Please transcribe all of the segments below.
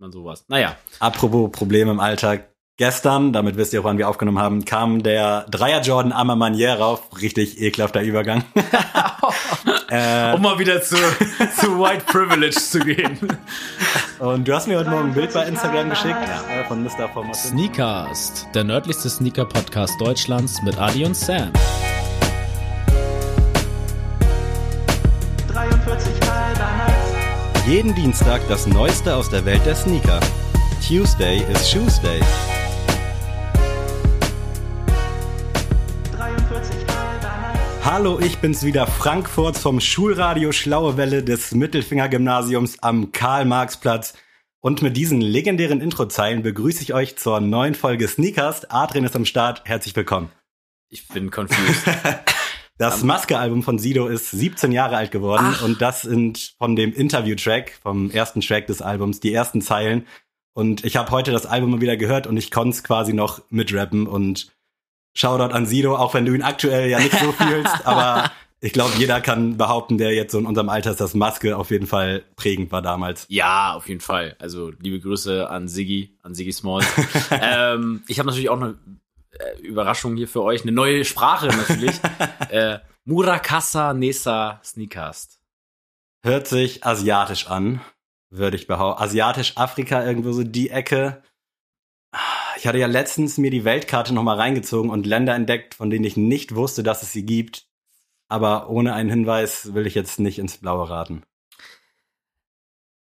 man sowas. Naja. Apropos Probleme im Alltag. Gestern, damit wisst ihr auch, wann wir aufgenommen haben, kam der Dreier Jordan Amma Manier rauf. Richtig ekelhafter Übergang. äh, um mal wieder zu, zu White Privilege zu gehen. Und du hast mir heute Morgen ein Bild bei Instagram geschickt ja. von Mr. Formation. Sneakers, der nördlichste Sneaker-Podcast Deutschlands mit Adi und Sam. Jeden Dienstag das Neueste aus der Welt der Sneaker. Tuesday is Shoes Day. Hallo, ich bin's wieder, Frankfurt vom Schulradio Schlaue Welle des Mittelfinger-Gymnasiums am Karl-Marx-Platz. Und mit diesen legendären Introzeilen begrüße ich euch zur neuen Folge Sneakers. Adrian ist am Start. Herzlich willkommen. Ich bin confused. das Maske-Album von Sido ist 17 Jahre alt geworden Ach. und das sind von dem Interview-Track, vom ersten Track des Albums, die ersten Zeilen. Und ich habe heute das Album mal wieder gehört und ich konnte es quasi noch mitrappen und Shoutout an Sido, auch wenn du ihn aktuell ja nicht so fühlst, aber ich glaube, jeder kann behaupten, der jetzt so in unserem Alter ist, dass Maske auf jeden Fall prägend war damals. Ja, auf jeden Fall. Also liebe Grüße an Siggi, an Siggi Small. ähm, ich habe natürlich auch eine äh, Überraschung hier für euch, eine neue Sprache natürlich. äh, Murakasa Nesa Sneakast. Hört sich asiatisch an, würde ich behaupten. Asiatisch, Afrika, irgendwo so die Ecke. Ich hatte ja letztens mir die Weltkarte nochmal reingezogen und Länder entdeckt, von denen ich nicht wusste, dass es sie gibt. Aber ohne einen Hinweis will ich jetzt nicht ins Blaue raten.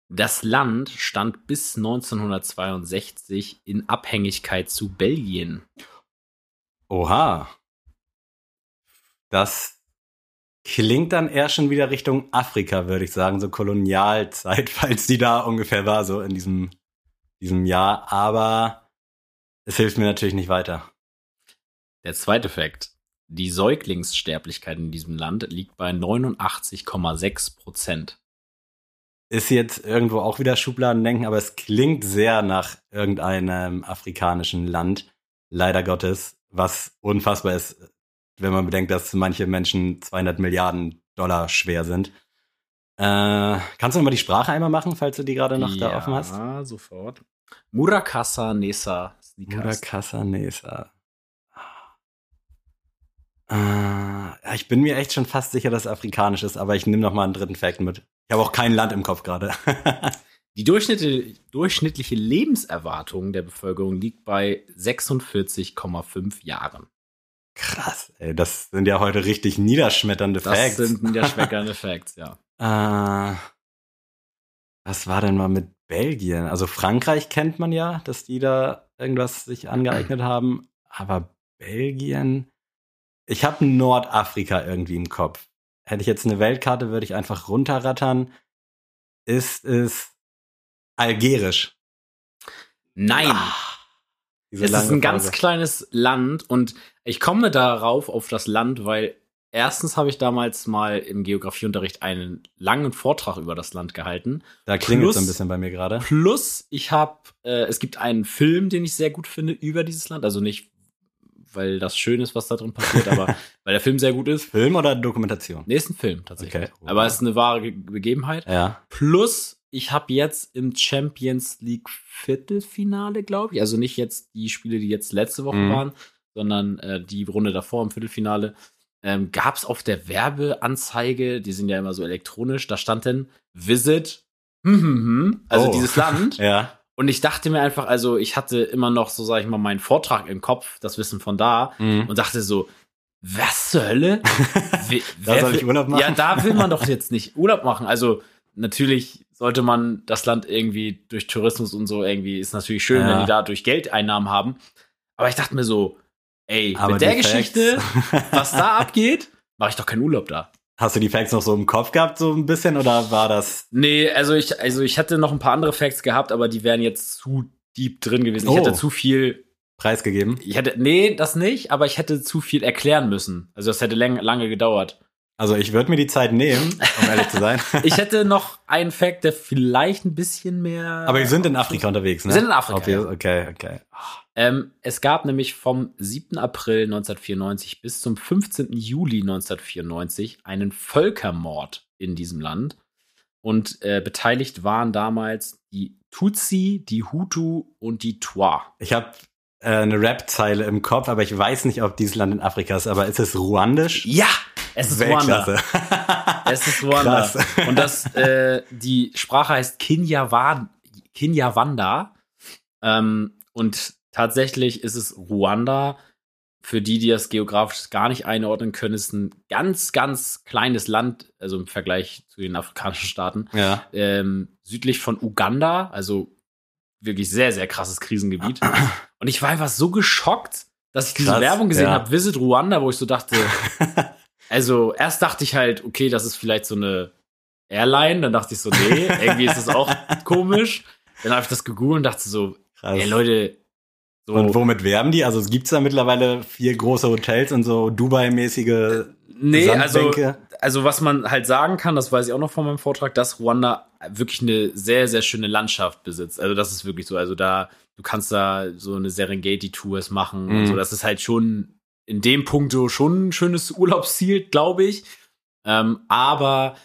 Das Land stand bis 1962 in Abhängigkeit zu Belgien. Oha. Das klingt dann eher schon wieder Richtung Afrika, würde ich sagen, so Kolonialzeit, falls die da ungefähr war, so in diesem, diesem Jahr. Aber es hilft mir natürlich nicht weiter. Der zweite Fakt. Die Säuglingssterblichkeit in diesem Land liegt bei 89,6 Prozent. Ist jetzt irgendwo auch wieder Schubladendenken, aber es klingt sehr nach irgendeinem afrikanischen Land. Leider Gottes, was unfassbar ist, wenn man bedenkt, dass manche Menschen 200 Milliarden Dollar schwer sind. Äh, kannst du noch mal die Sprache einmal machen, falls du die gerade noch ja, da offen hast? Ja, sofort. Murakasa Nesa. Murakasa Nesa. Äh, ich bin mir echt schon fast sicher, dass es afrikanisch ist, aber ich nehme noch mal einen dritten Fact mit. Ich habe auch kein Land im Kopf gerade. Die durchschnittliche Lebenserwartung der Bevölkerung liegt bei 46,5 Jahren. Krass, ey, das sind ja heute richtig niederschmetternde das Facts. Das sind niederschmetternde Facts, ja. Äh, was war denn mal mit Belgien? Also Frankreich kennt man ja, dass die da irgendwas sich angeeignet haben, aber Belgien, ich habe Nordafrika irgendwie im Kopf. Hätte ich jetzt eine Weltkarte, würde ich einfach runterrattern. Ist es algerisch? Nein. Ach, es ist ein Frage. ganz kleines Land und ich komme darauf auf das Land, weil Erstens habe ich damals mal im Geografieunterricht einen langen Vortrag über das Land gehalten. Da klingelt es ein bisschen bei mir gerade. Plus, ich habe, äh, es gibt einen Film, den ich sehr gut finde über dieses Land. Also nicht, weil das schön ist, was da drin passiert, aber weil der Film sehr gut ist. Film oder Dokumentation? Nee, ist ein Film tatsächlich. Okay. Aber es ist eine wahre Begebenheit. Ja. Plus, ich habe jetzt im Champions League Viertelfinale, glaube ich, also nicht jetzt die Spiele, die jetzt letzte Woche mhm. waren, sondern äh, die Runde davor im Viertelfinale ähm, gab es auf der Werbeanzeige, die sind ja immer so elektronisch, da stand dann Visit, hm, hm, hm, also oh. dieses Land. ja. Und ich dachte mir einfach, also ich hatte immer noch so, sag ich mal, meinen Vortrag im Kopf, das Wissen von da, mhm. und dachte so, was zur Hölle? Da soll ich Urlaub machen? Ja, da will man doch jetzt nicht Urlaub machen. Also natürlich sollte man das Land irgendwie durch Tourismus und so irgendwie, ist natürlich schön, ja. wenn die da durch Geldeinnahmen haben. Aber ich dachte mir so, ey, Aber mit der Geschichte, was da abgeht, mache ich doch keinen Urlaub da. Hast du die Facts noch so im Kopf gehabt, so ein bisschen, oder war das? Nee, also ich, also ich hatte noch ein paar andere Facts gehabt, aber die wären jetzt zu deep drin gewesen. Oh. Ich hätte zu viel preisgegeben. Ich hätte, nee, das nicht, aber ich hätte zu viel erklären müssen. Also das hätte lang, lange gedauert. Also ich würde mir die Zeit nehmen, um ehrlich zu sein. ich hätte noch einen Fact, der vielleicht ein bisschen mehr. Aber wir sind in Afrika unterwegs, ne? Wir sind in Afrika. Okay, okay. okay. Ähm, es gab nämlich vom 7. April 1994 bis zum 15. Juli 1994 einen Völkermord in diesem Land. Und äh, beteiligt waren damals die Tutsi, die Hutu und die Twa. Ich habe äh, eine Rap-Zeile im Kopf, aber ich weiß nicht, ob dieses Land in Afrika ist. Aber ist es ruandisch? Ja, es ist Ruanda. es ist Ruanda. Krass. Und das, äh, die Sprache heißt Kinyarwanda. Kinyarwanda. Ähm, und tatsächlich ist es Ruanda. Für die, die das geografisch gar nicht einordnen können, ist ein ganz, ganz kleines Land, also im Vergleich zu den afrikanischen Staaten, ja. ähm, südlich von Uganda, also wirklich sehr, sehr krasses Krisengebiet. Und ich war einfach so geschockt, dass ich diese Krass, Werbung gesehen ja. habe, Visit Ruanda, wo ich so dachte, also erst dachte ich halt, okay, das ist vielleicht so eine Airline, dann dachte ich so, nee, irgendwie ist das auch komisch. Dann habe ich das gegoogelt und dachte so, Krass. ey Leute, so. Und womit werben die? Also gibt's da mittlerweile vier große Hotels und so Dubai-mäßige Nee, also, also was man halt sagen kann, das weiß ich auch noch von meinem Vortrag, dass Ruanda wirklich eine sehr, sehr schöne Landschaft besitzt. Also das ist wirklich so. Also da, du kannst da so eine Serengeti-Tours machen mhm. und so. Das ist halt schon in dem Punkt so schon ein schönes Urlaubsziel, glaube ich. Ähm, aber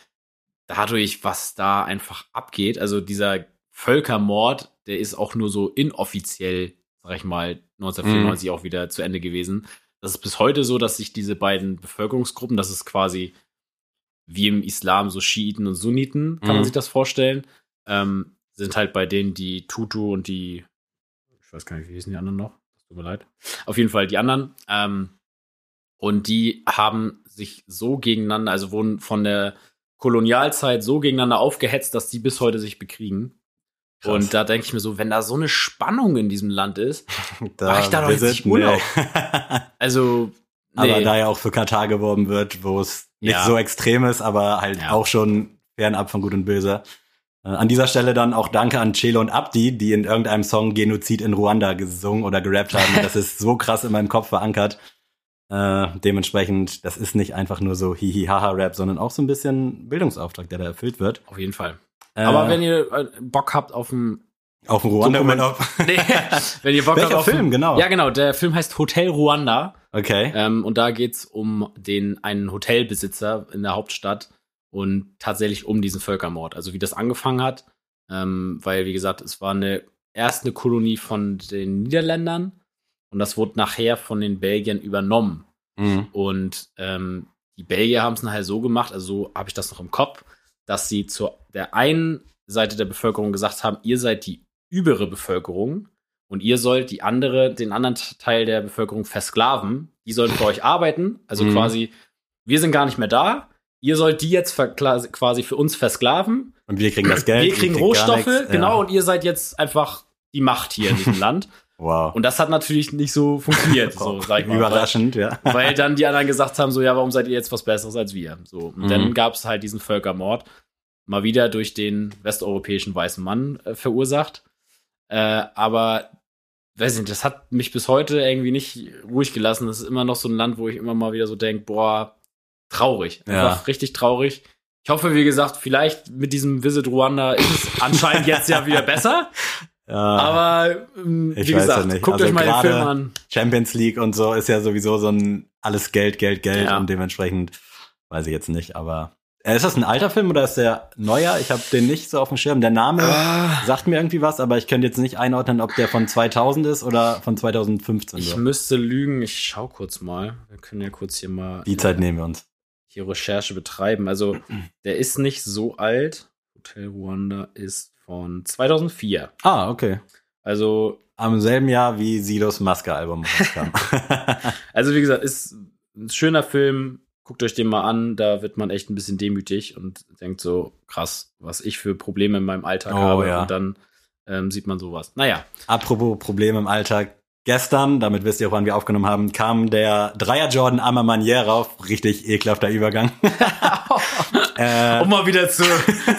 dadurch, was da einfach abgeht, also dieser Völkermord, der ist auch nur so inoffiziell sag ich mal, 1994 mhm. auch wieder zu Ende gewesen. Das ist bis heute so, dass sich diese beiden Bevölkerungsgruppen, das ist quasi wie im Islam so Schiiten und Sunniten, kann mhm. man sich das vorstellen, ähm, sind halt bei denen die Tutu und die, ich weiß gar nicht, wie hießen die anderen noch? Tut mir leid. Auf jeden Fall die anderen. Ähm, und die haben sich so gegeneinander, also wurden von der Kolonialzeit so gegeneinander aufgehetzt, dass die bis heute sich bekriegen. Krass. Und da denke ich mir so, wenn da so eine Spannung in diesem Land ist, da war ich da doch jetzt nicht Urlaub. also, nee. Aber da ja auch für Katar geworben wird, wo es nicht ja. so extrem ist, aber halt ja. auch schon fernab von Gut und Böse. Äh, an dieser Stelle dann auch Danke an Chelo und Abdi, die in irgendeinem Song Genozid in Ruanda gesungen oder gerappt haben. Das ist so krass in meinem Kopf verankert. Äh, dementsprechend, das ist nicht einfach nur so Hihi-Haha-Rap, sondern auch so ein bisschen Bildungsauftrag, der da erfüllt wird. Auf jeden Fall. Aber äh, wenn ihr äh, Bock habt auf ein auf dem Ruanda Urlaub. nee, wenn ihr Bock Welcher habt auf Film, genau. Ja, genau, der Film heißt Hotel Ruanda. Okay. Ähm, und da geht's um den einen Hotelbesitzer in der Hauptstadt und tatsächlich um diesen Völkermord, also wie das angefangen hat, ähm, weil wie gesagt, es war eine erst eine Kolonie von den Niederländern und das wurde nachher von den Belgiern übernommen. Mhm. Und ähm, die Belgier haben es nachher so gemacht, also so habe ich das noch im Kopf, dass sie zu der einen Seite der Bevölkerung gesagt haben, ihr seid die übere Bevölkerung und ihr sollt die andere, den anderen Teil der Bevölkerung versklaven. Die sollen für euch arbeiten. Also mhm. quasi, wir sind gar nicht mehr da. Ihr sollt die jetzt quasi für uns versklaven. Und wir kriegen das Geld. Wir kriegen Rohstoffe, ja. genau, und ihr seid jetzt einfach die Macht hier in diesem Land. Wow. Und das hat natürlich nicht so funktioniert, so sag ich mal. Überraschend, ja. Weil dann die anderen gesagt haben, so, ja, warum seid ihr jetzt was Besseres als wir? So. Und mhm. dann gab es halt diesen Völkermord mal wieder durch den westeuropäischen weißen Mann äh, verursacht. Äh, aber weiß nicht, das hat mich bis heute irgendwie nicht ruhig gelassen. Das ist immer noch so ein Land, wo ich immer mal wieder so denke, boah, traurig. Einfach ja. richtig traurig. Ich hoffe, wie gesagt, vielleicht mit diesem Visit Ruanda ist es anscheinend jetzt ja wieder besser. Ja, aber ähm, wie gesagt, ja guckt also euch mal den Film an. Champions League und so ist ja sowieso so ein alles Geld, Geld, Geld ja. und dementsprechend weiß ich jetzt nicht, aber äh, ist das ein alter Film oder ist der neuer? Ich habe den nicht so auf dem Schirm. Der Name ah. sagt mir irgendwie was, aber ich könnte jetzt nicht einordnen, ob der von 2000 ist oder von 2015. Ich so. müsste lügen. Ich schau kurz mal. Wir können ja kurz hier mal. Die Zeit nehmen wir uns. Hier Recherche betreiben. Also, der ist nicht so alt. Hotel Rwanda ist von 2004. Ah, okay. Also. Am selben Jahr wie Sidos Maske-Album rauskam. also, wie gesagt, ist ein schöner Film guckt euch den mal an, da wird man echt ein bisschen demütig und denkt so, krass, was ich für Probleme in meinem Alltag oh, habe. Ja. Und dann ähm, sieht man sowas. Naja. Apropos Probleme im Alltag. Gestern, damit wisst ihr auch, wann wir aufgenommen haben, kam der Dreier Jordan Amma Manier rauf. Richtig ekelhafter Übergang. äh, um mal wieder zu,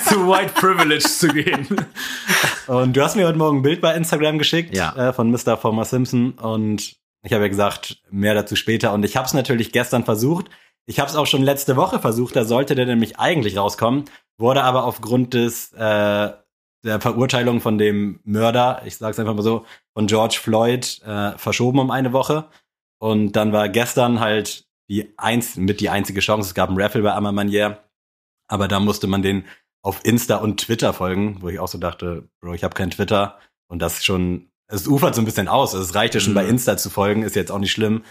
zu White Privilege zu gehen. Und du hast mir heute Morgen ein Bild bei Instagram geschickt ja. äh, von Mr. Former Simpson und ich habe ja gesagt, mehr dazu später. Und ich habe es natürlich gestern versucht. Ich habe es auch schon letzte Woche versucht, da sollte der nämlich eigentlich rauskommen, wurde aber aufgrund des äh, der Verurteilung von dem Mörder, ich sag's einfach mal so, von George Floyd äh, verschoben um eine Woche. Und dann war gestern halt die eins mit die einzige Chance. Es gab ein Raffle bei Ammermanier, aber da musste man den auf Insta und Twitter folgen, wo ich auch so dachte, Bro, ich habe kein Twitter und das schon, es ufert so ein bisschen aus. Es reicht ja schon mhm. bei Insta zu folgen, ist jetzt auch nicht schlimm.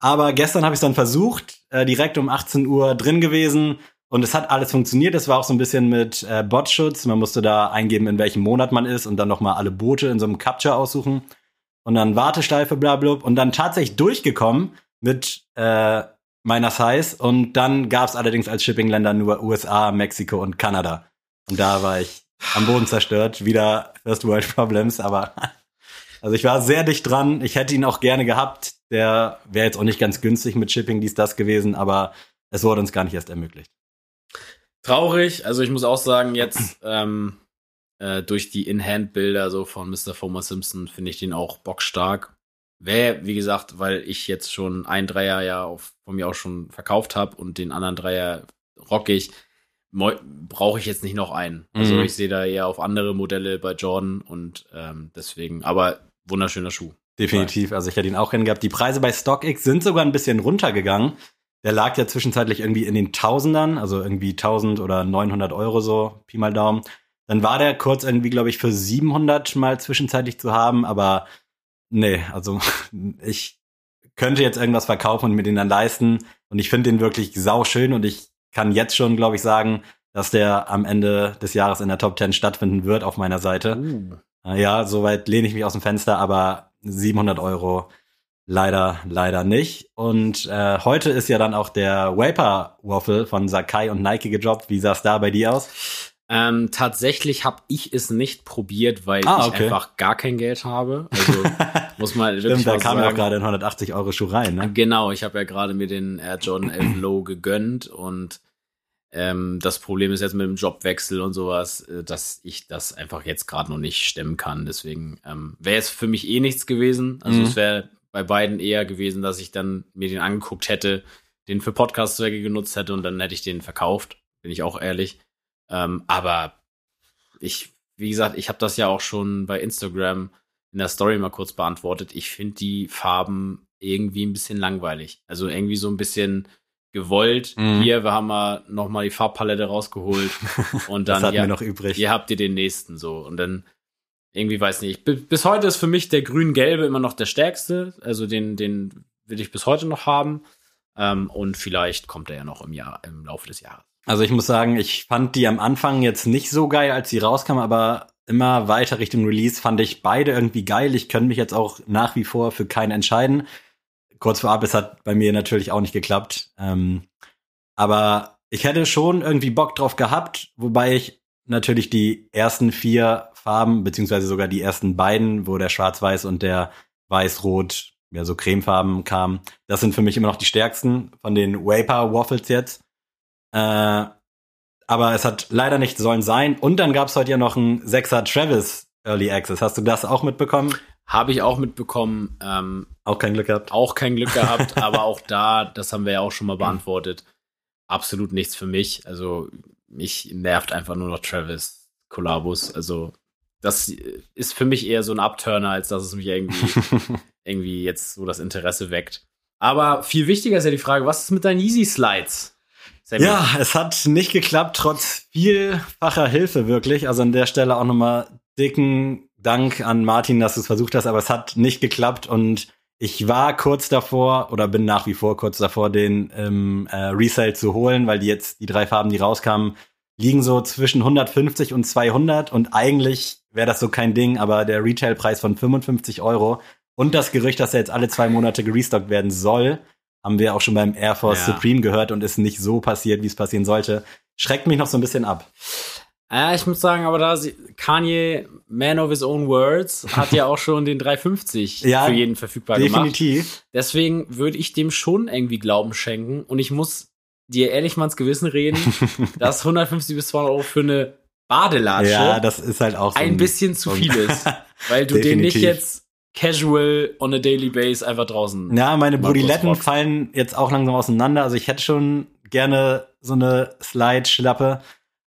Aber gestern habe ich es dann versucht, äh, direkt um 18 Uhr drin gewesen und es hat alles funktioniert. Es war auch so ein bisschen mit äh, Botschutz. Man musste da eingeben, in welchem Monat man ist und dann nochmal alle Boote in so einem Capture aussuchen und dann Warteschleife, bla, bla und dann tatsächlich durchgekommen mit äh, meiner Size und dann gab es allerdings als Shippingländer nur USA, Mexiko und Kanada. Und da war ich am Boden zerstört, wieder First World Problems, aber also ich war sehr dicht dran. Ich hätte ihn auch gerne gehabt. Der wäre jetzt auch nicht ganz günstig mit Shipping, dies, das gewesen, aber es wurde uns gar nicht erst ermöglicht. Traurig, also ich muss auch sagen, jetzt ähm, äh, durch die In-Hand-Bilder so von Mr. Fomer Simpson finde ich den auch bockstark. Wäre, wie gesagt, weil ich jetzt schon ein Dreier ja auf, von mir auch schon verkauft habe und den anderen Dreier rock ich, brauche ich jetzt nicht noch einen. Also mhm. ich sehe da eher auf andere Modelle bei Jordan und ähm, deswegen, aber wunderschöner Schuh. Definitiv, also ich hätte ihn auch gern gehabt. Die Preise bei StockX sind sogar ein bisschen runtergegangen. Der lag ja zwischenzeitlich irgendwie in den Tausendern, also irgendwie 1000 oder 900 Euro so, Pi mal Daumen. Dann war der kurz irgendwie, glaube ich, für 700 mal zwischenzeitlich zu haben, aber nee, also ich könnte jetzt irgendwas verkaufen und mir den dann leisten. Und ich finde den wirklich sau schön und ich kann jetzt schon, glaube ich, sagen, dass der am Ende des Jahres in der Top 10 stattfinden wird auf meiner Seite. Uh. Ja, soweit lehne ich mich aus dem Fenster, aber 700 Euro leider, leider nicht. Und äh, heute ist ja dann auch der Vapor Waffle von Sakai und Nike gedroppt. Wie sah es da bei dir aus? Ähm, tatsächlich habe ich es nicht probiert, weil ah, okay. ich einfach gar kein Geld habe. Also muss man wirklich Stimmt, da kam ja auch gerade ein 180 Euro Schuh rein. Ne? Genau, ich habe ja gerade mir den Air Jordan 11 Low gegönnt und ähm, das Problem ist jetzt mit dem Jobwechsel und sowas, äh, dass ich das einfach jetzt gerade noch nicht stemmen kann. Deswegen ähm, wäre es für mich eh nichts gewesen. Also mhm. es wäre bei beiden eher gewesen, dass ich dann mir den angeguckt hätte, den für Podcast-Zwecke genutzt hätte und dann hätte ich den verkauft. Bin ich auch ehrlich. Ähm, aber ich, wie gesagt, ich habe das ja auch schon bei Instagram in der Story mal kurz beantwortet. Ich finde die Farben irgendwie ein bisschen langweilig. Also irgendwie so ein bisschen gewollt. Mhm. Hier, wir haben mal noch mal die Farbpalette rausgeholt und dann das ja, noch übrig. Hier habt ihr den nächsten so und dann irgendwie weiß nicht. Bis heute ist für mich der grün-gelbe immer noch der stärkste. Also den den will ich bis heute noch haben. Ähm, und vielleicht kommt er ja noch im Jahr im Laufe des Jahres. Also ich muss sagen, ich fand die am Anfang jetzt nicht so geil, als sie rauskam, aber immer weiter Richtung Release fand ich beide irgendwie geil. Ich könnte mich jetzt auch nach wie vor für keinen entscheiden. Kurz vorab, es hat bei mir natürlich auch nicht geklappt. Ähm, aber ich hätte schon irgendwie Bock drauf gehabt, wobei ich natürlich die ersten vier Farben, beziehungsweise sogar die ersten beiden, wo der Schwarz-Weiß und der Weiß-Rot, ja, so Cremefarben kamen, das sind für mich immer noch die stärksten von den Vapor Waffles jetzt. Äh, aber es hat leider nicht sollen sein. Und dann gab es heute ja noch ein Sechser Travis Early Access. Hast du das auch mitbekommen? Habe ich auch mitbekommen. Ähm, auch kein Glück gehabt. Auch kein Glück gehabt, aber auch da, das haben wir ja auch schon mal beantwortet, absolut nichts für mich. Also mich nervt einfach nur noch Travis Kollabus. Also das ist für mich eher so ein Upturner, als dass es mich irgendwie, irgendwie jetzt so das Interesse weckt. Aber viel wichtiger ist ja die Frage, was ist mit deinen Easy Slides? Sammy. Ja, es hat nicht geklappt, trotz vielfacher Hilfe wirklich. Also an der Stelle auch nochmal dicken Dank an Martin, dass du es versucht hast, aber es hat nicht geklappt und ich war kurz davor oder bin nach wie vor kurz davor, den ähm, äh, Resale zu holen, weil die jetzt die drei Farben, die rauskamen, liegen so zwischen 150 und 200 und eigentlich wäre das so kein Ding, aber der Retailpreis von 55 Euro und das Gerücht, dass er jetzt alle zwei Monate gerestockt werden soll, haben wir auch schon beim Air Force ja. Supreme gehört und ist nicht so passiert, wie es passieren sollte. Schreckt mich noch so ein bisschen ab. Ja, ich muss sagen, aber da Kanye, man of his own words, hat ja auch schon den 350 ja, für jeden verfügbar definitiv. gemacht. Deswegen würde ich dem schon irgendwie Glauben schenken. Und ich muss dir ehrlich mal ins Gewissen reden, dass 150 bis 200 Euro für eine Badelatsche ja, das ist halt auch so ein, ein bisschen zu viel ist. Weil du den nicht jetzt casual on a daily base einfach draußen. Ja, meine Brodiletten fallen jetzt auch langsam auseinander. Also ich hätte schon gerne so eine Slide-Schlappe.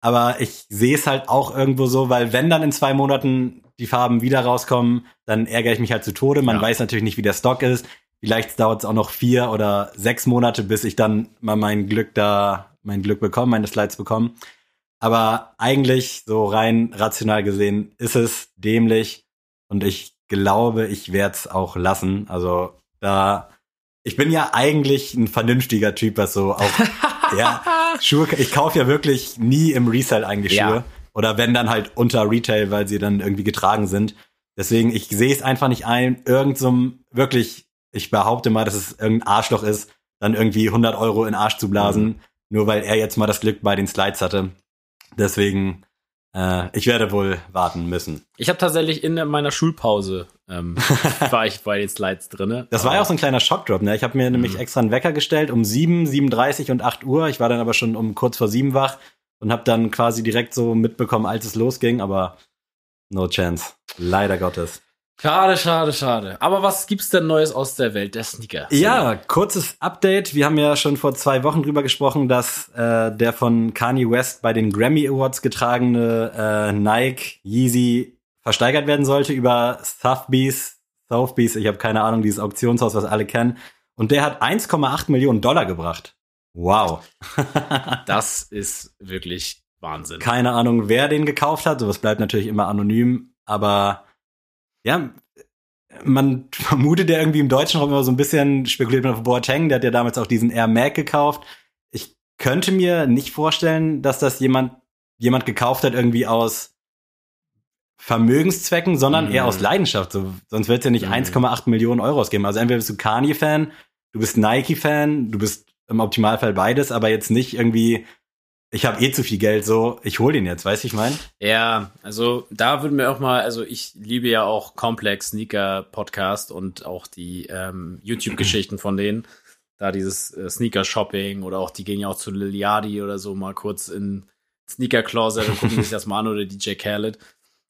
Aber ich sehe es halt auch irgendwo so, weil wenn dann in zwei Monaten die Farben wieder rauskommen, dann ärgere ich mich halt zu Tode. Man ja. weiß natürlich nicht, wie der Stock ist. Vielleicht dauert es auch noch vier oder sechs Monate, bis ich dann mal mein Glück da, mein Glück bekomme, meine Slides bekomme. Aber eigentlich, so rein rational gesehen, ist es dämlich. Und ich glaube, ich werde es auch lassen. Also da, ich bin ja eigentlich ein vernünftiger Typ, was so auch, ja, Schuhe, ich kaufe ja wirklich nie im Resell eigentlich Schuhe. Ja. Oder wenn dann halt unter Retail, weil sie dann irgendwie getragen sind. Deswegen, ich sehe es einfach nicht ein, irgend so wirklich, ich behaupte mal, dass es irgendein Arschloch ist, dann irgendwie 100 Euro in Arsch zu blasen, mhm. nur weil er jetzt mal das Glück bei den Slides hatte. Deswegen, äh, ich werde wohl warten müssen. Ich habe tatsächlich in meiner Schulpause ähm, war ich bei den Slides drinne. Das war ja auch so ein kleiner Schockdrop. Ne? Ich habe mir nämlich mhm. extra einen Wecker gestellt um 7, 7.30 und 8 Uhr. Ich war dann aber schon um kurz vor 7 wach und habe dann quasi direkt so mitbekommen, als es losging. Aber no chance. Leider Gottes. Schade, schade, schade. Aber was gibt's denn Neues aus der Welt der Sneaker? Ja, kurzes Update. Wir haben ja schon vor zwei Wochen drüber gesprochen, dass äh, der von Kanye West bei den Grammy Awards getragene äh, Nike Yeezy versteigert werden sollte über Sotheby's. Sotheby's, ich habe keine Ahnung, dieses Auktionshaus, was alle kennen. Und der hat 1,8 Millionen Dollar gebracht. Wow. das ist wirklich Wahnsinn. Keine Ahnung, wer den gekauft hat. Sowas bleibt natürlich immer anonym. Aber ja, man vermutet ja irgendwie im deutschen Raum immer so ein bisschen, spekuliert man auf Boateng, der hat ja damals auch diesen Air Mac gekauft. Ich könnte mir nicht vorstellen, dass das jemand, jemand gekauft hat irgendwie aus Vermögenszwecken, sondern mhm. eher aus Leidenschaft. So, sonst wird es ja nicht mhm. 1,8 Millionen Euro ausgeben. Also entweder bist du Kanye-Fan, du bist Nike-Fan, du bist im Optimalfall beides, aber jetzt nicht irgendwie ich habe eh zu viel Geld, so, ich hol den jetzt, weißt du, ich mein? Ja, also da würden wir auch mal, also ich liebe ja auch Complex Sneaker Podcast und auch die ähm, YouTube-Geschichten von denen. Da dieses äh, Sneaker-Shopping oder auch, die gehen ja auch zu Liliadi oder so mal kurz in Sneaker Closet und gucken sich das mal an oder DJ Khaled.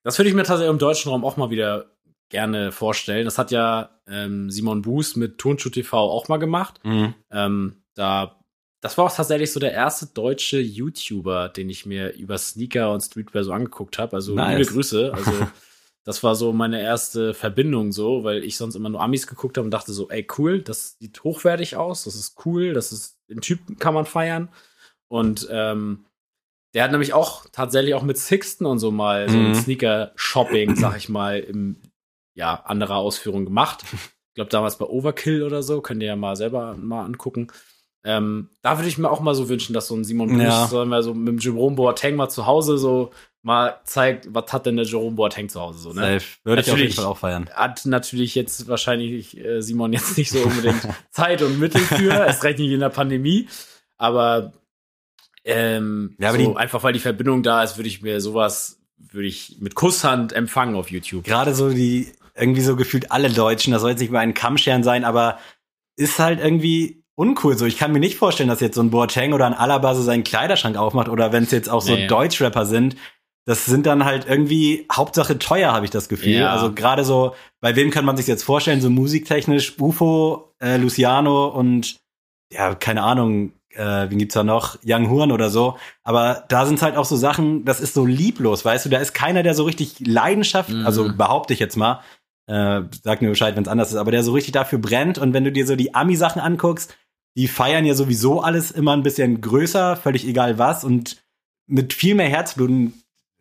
Das würde ich mir tatsächlich im deutschen Raum auch mal wieder gerne vorstellen. Das hat ja ähm, Simon Buß mit Turnschuh TV auch mal gemacht. Mhm. Ähm, da das war auch tatsächlich so der erste deutsche YouTuber, den ich mir über Sneaker und Streetwear so angeguckt habe. Also nice. liebe Grüße. Also das war so meine erste Verbindung so, weil ich sonst immer nur Amis geguckt habe und dachte so, ey cool, das sieht hochwertig aus, das ist cool, das ist den Typen kann man feiern. Und ähm, der hat nämlich auch tatsächlich auch mit Sixten und so mal so ein mhm. Sneaker-Shopping, sag ich mal, im ja, anderer Ausführung gemacht. Ich glaube damals bei Overkill oder so, könnt ihr ja mal selber mal angucken. Ähm, da würde ich mir auch mal so wünschen, dass so ein Simon Bruce, ja. sagen wir so mit dem Jerome Boateng mal zu Hause so mal zeigt, was hat denn der Jerome Boateng zu Hause so, ne? Safe. Würde ich auf jeden Fall auch feiern. Hat natürlich jetzt wahrscheinlich äh, Simon jetzt nicht so unbedingt Zeit und Mittel für, erst recht nicht in der Pandemie, aber ähm, ja, aber so, einfach weil die Verbindung da ist, würde ich mir sowas würde ich mit Kusshand empfangen auf YouTube. Gerade so die irgendwie so gefühlt alle Deutschen, das soll jetzt nicht über einen Kammscheren sein, aber ist halt irgendwie uncool. So, ich kann mir nicht vorstellen, dass jetzt so ein Boateng oder ein Alaba so seinen Kleiderschrank aufmacht oder wenn es jetzt auch so nee. Deutschrapper sind. Das sind dann halt irgendwie Hauptsache teuer, habe ich das Gefühl. Ja. Also gerade so, bei wem kann man sich jetzt vorstellen, so musiktechnisch, UFO, äh, Luciano und ja, keine Ahnung, äh, wen gibt's da noch? Young Horn oder so. Aber da sind halt auch so Sachen, das ist so lieblos, weißt du, da ist keiner, der so richtig Leidenschaft, mhm. also behaupte ich jetzt mal, äh, sag mir Bescheid, wenn es anders ist, aber der so richtig dafür brennt. Und wenn du dir so die Ami-Sachen anguckst, die feiern ja sowieso alles immer ein bisschen größer, völlig egal was und mit viel mehr Herzblut.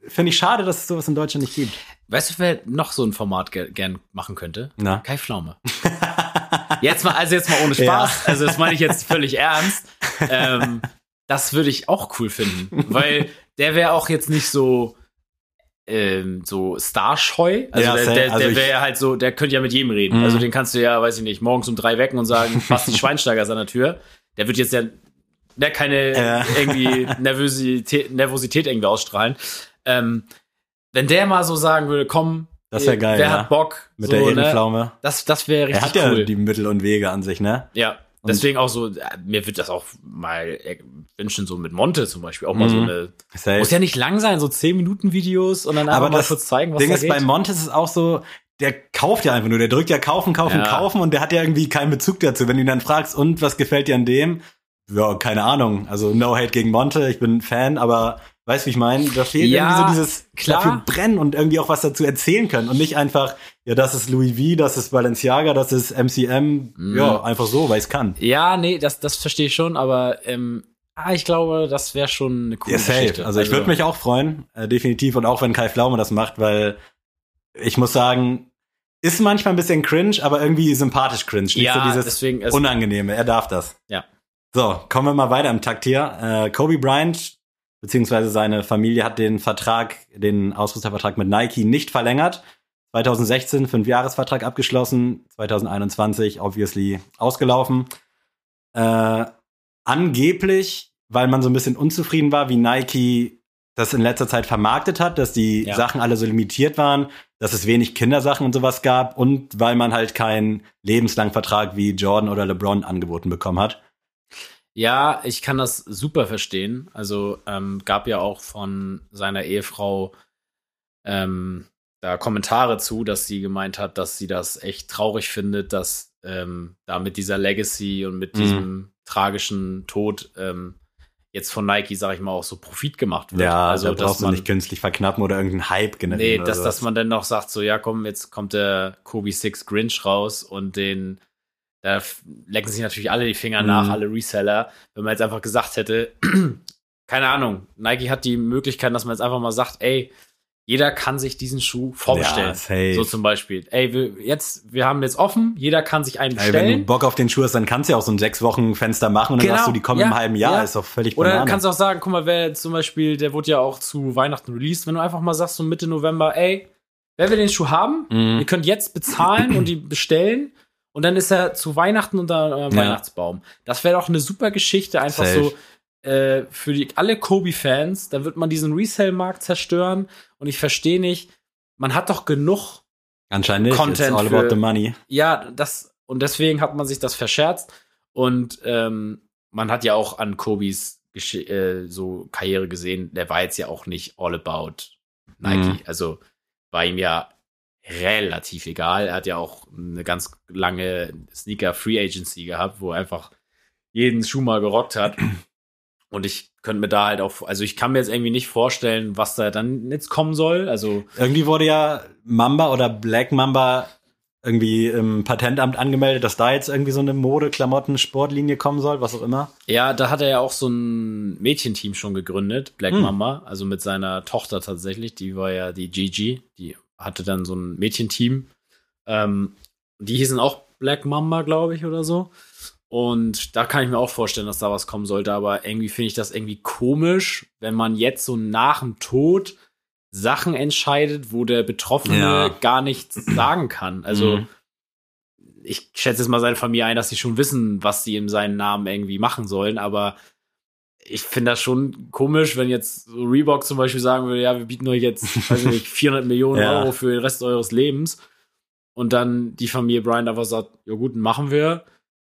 Finde ich schade, dass es sowas in Deutschland nicht gibt. Weißt du, wer noch so ein Format ge gern machen könnte? Na? Kai Pflaume. jetzt mal, also jetzt mal ohne Spaß. Ja. Also das meine ich jetzt völlig ernst. Ähm, das würde ich auch cool finden, weil der wäre auch jetzt nicht so ähm, so starscheu. Also ja, der, der, also der wäre halt so, der könnte ja mit jedem reden. Mhm. Also den kannst du ja, weiß ich nicht, morgens um drei wecken und sagen, Basti Schweinsteiger ist an der Tür. Der wird jetzt ja der keine ja. irgendwie Nervosität, Nervosität irgendwie ausstrahlen. Ähm, wenn der mal so sagen würde, komm, das wäre geil. Wer ja. hat Bock? Mit so, der Edelpflaume. Ne? Das, das wäre richtig cool. Er hat ja die Mittel und Wege an sich, ne? Ja. Und Deswegen auch so, mir wird das auch mal wünschen, so mit Monte zum Beispiel, auch mal so mhm. eine. Safe. Muss ja nicht lang sein, so 10 Minuten Videos und dann einfach mal kurz zeigen, was Ding da ist, geht. bei Monte ist es auch so, der kauft ja einfach nur, der drückt ja kaufen, kaufen, ja. kaufen und der hat ja irgendwie keinen Bezug dazu. Wenn du ihn dann fragst, und was gefällt dir an dem? Ja, keine Ahnung. Also no hate gegen Monte, ich bin Fan, aber Weißt du, wie ich meine? Da fehlt ja, irgendwie so dieses klar. dafür brennen und irgendwie auch was dazu erzählen können und nicht einfach, ja, das ist Louis V, das ist Balenciaga, das ist MCM, mm. ja, einfach so, weil es kann. Ja, nee, das, das verstehe ich schon, aber ähm, Ah, ich glaube, das wäre schon eine coole ja, safe. Geschichte. Also ich würde mich auch freuen, äh, definitiv. Und auch wenn Kai Pflaume das macht, weil ich muss sagen, ist manchmal ein bisschen cringe, aber irgendwie sympathisch cringe. Nicht Ja, so dieses deswegen ist- Unangenehme. Er darf das. Ja. So, kommen wir mal weiter im Takt hier. Äh, Kobe Bryant, beziehungsweise seine Familie hat den Vertrag, den Ausrüstervertrag mit Nike nicht verlängert. 2016 Fünfjahresvertrag abgeschlossen, 2021 obviously ausgelaufen. Äh, angeblich, weil man so ein bisschen unzufrieden war, wie Nike das in letzter Zeit vermarktet hat, dass die Ja. Sachen alle so limitiert waren, dass es wenig Kindersachen und sowas gab und weil man halt keinen lebenslangen Vertrag wie Jordan oder LeBron angeboten bekommen hat. Ja, ich kann das super verstehen. Also ähm, gab ja auch von seiner Ehefrau ähm, da Kommentare zu, dass sie gemeint hat, dass sie das echt traurig findet, dass ähm, da mit dieser Legacy und mit Mhm. diesem tragischen Tod ähm, jetzt von Nike, sag ich mal, auch so Profit gemacht wird. Ja, also da brauchst man nicht künstlich verknappen oder irgendeinen Hype generieren. Nee, dass, dass man dann noch sagt, so, ja, komm, jetzt kommt der Kobe Six Grinch raus und den, da lecken sich natürlich alle die Finger Mhm. nach, alle Reseller. Wenn man jetzt einfach gesagt hätte, keine Ahnung, Nike hat die Möglichkeit, dass man jetzt einfach mal sagt, ey, jeder kann sich diesen Schuh vorbestellen. Ja, so zum Beispiel. Ey, wir, jetzt, wir haben jetzt offen, jeder kann sich einen Ey, wenn du bestellen. Bock auf den Schuh hast, dann kannst du ja auch so ein sechs Wochen Fenster machen und dann Genau, sagst du, die kommen ja, im halben Jahr, ja. ist doch völlig Oder Banane. kannst du auch sagen, guck mal, wer zum Beispiel, der wurde ja auch zu Weihnachten released, wenn du einfach mal sagst, so Mitte November, ey, wer will den Schuh haben? Mhm. Ihr könnt jetzt bezahlen und die bestellen. Und dann ist er zu Weihnachten unter Ja. Weihnachtsbaum. Das wäre doch eine super Geschichte, einfach Safe. so äh, für die, alle Kobe-Fans. Dann wird man diesen Resale-Markt zerstören. Und ich verstehe nicht, man hat doch genug Anscheinend nicht. Content It's all für- about the money. ja, das, und deswegen hat man sich das verscherzt. Und ähm, man hat ja auch an Kobis Gesch äh, so Karriere gesehen, der war jetzt ja auch nicht all about Nike. Mhm. Also war ihm ja relativ egal. Er hat ja auch eine ganz lange Sneaker Free Agency gehabt, wo er einfach jeden Schuh mal gerockt hat. Und ich könnte mir da halt auch, also ich kann mir jetzt irgendwie nicht vorstellen, was da dann jetzt kommen soll. Also Irgendwie wurde ja Mamba oder Black Mamba irgendwie im Patentamt angemeldet, dass da jetzt irgendwie so eine Mode-Klamotten-Sportlinie kommen soll, was auch immer. Ja, da hat er ja auch so ein Mädchenteam schon gegründet, Black Hm. Mamba, also mit seiner Tochter tatsächlich, die war ja die Gigi, die hatte dann so ein Mädchenteam. Ähm, die hießen auch Black Mamba, glaube ich, oder so. Und da kann ich mir auch vorstellen, dass da was kommen sollte, aber irgendwie finde ich das irgendwie komisch, wenn man jetzt so nach dem Tod Sachen entscheidet, wo der Betroffene Ja. gar nichts sagen kann. Also Mhm. ich schätze jetzt mal seine Familie ein, dass sie schon wissen, was sie in seinen Namen irgendwie machen sollen, aber ich finde das schon komisch, wenn jetzt so Reebok zum Beispiel sagen würde, ja, wir bieten euch jetzt, weiß ich nicht, 400 Millionen Ja. Euro für den Rest eures Lebens und dann die Familie Bryant einfach sagt, ja gut, machen wir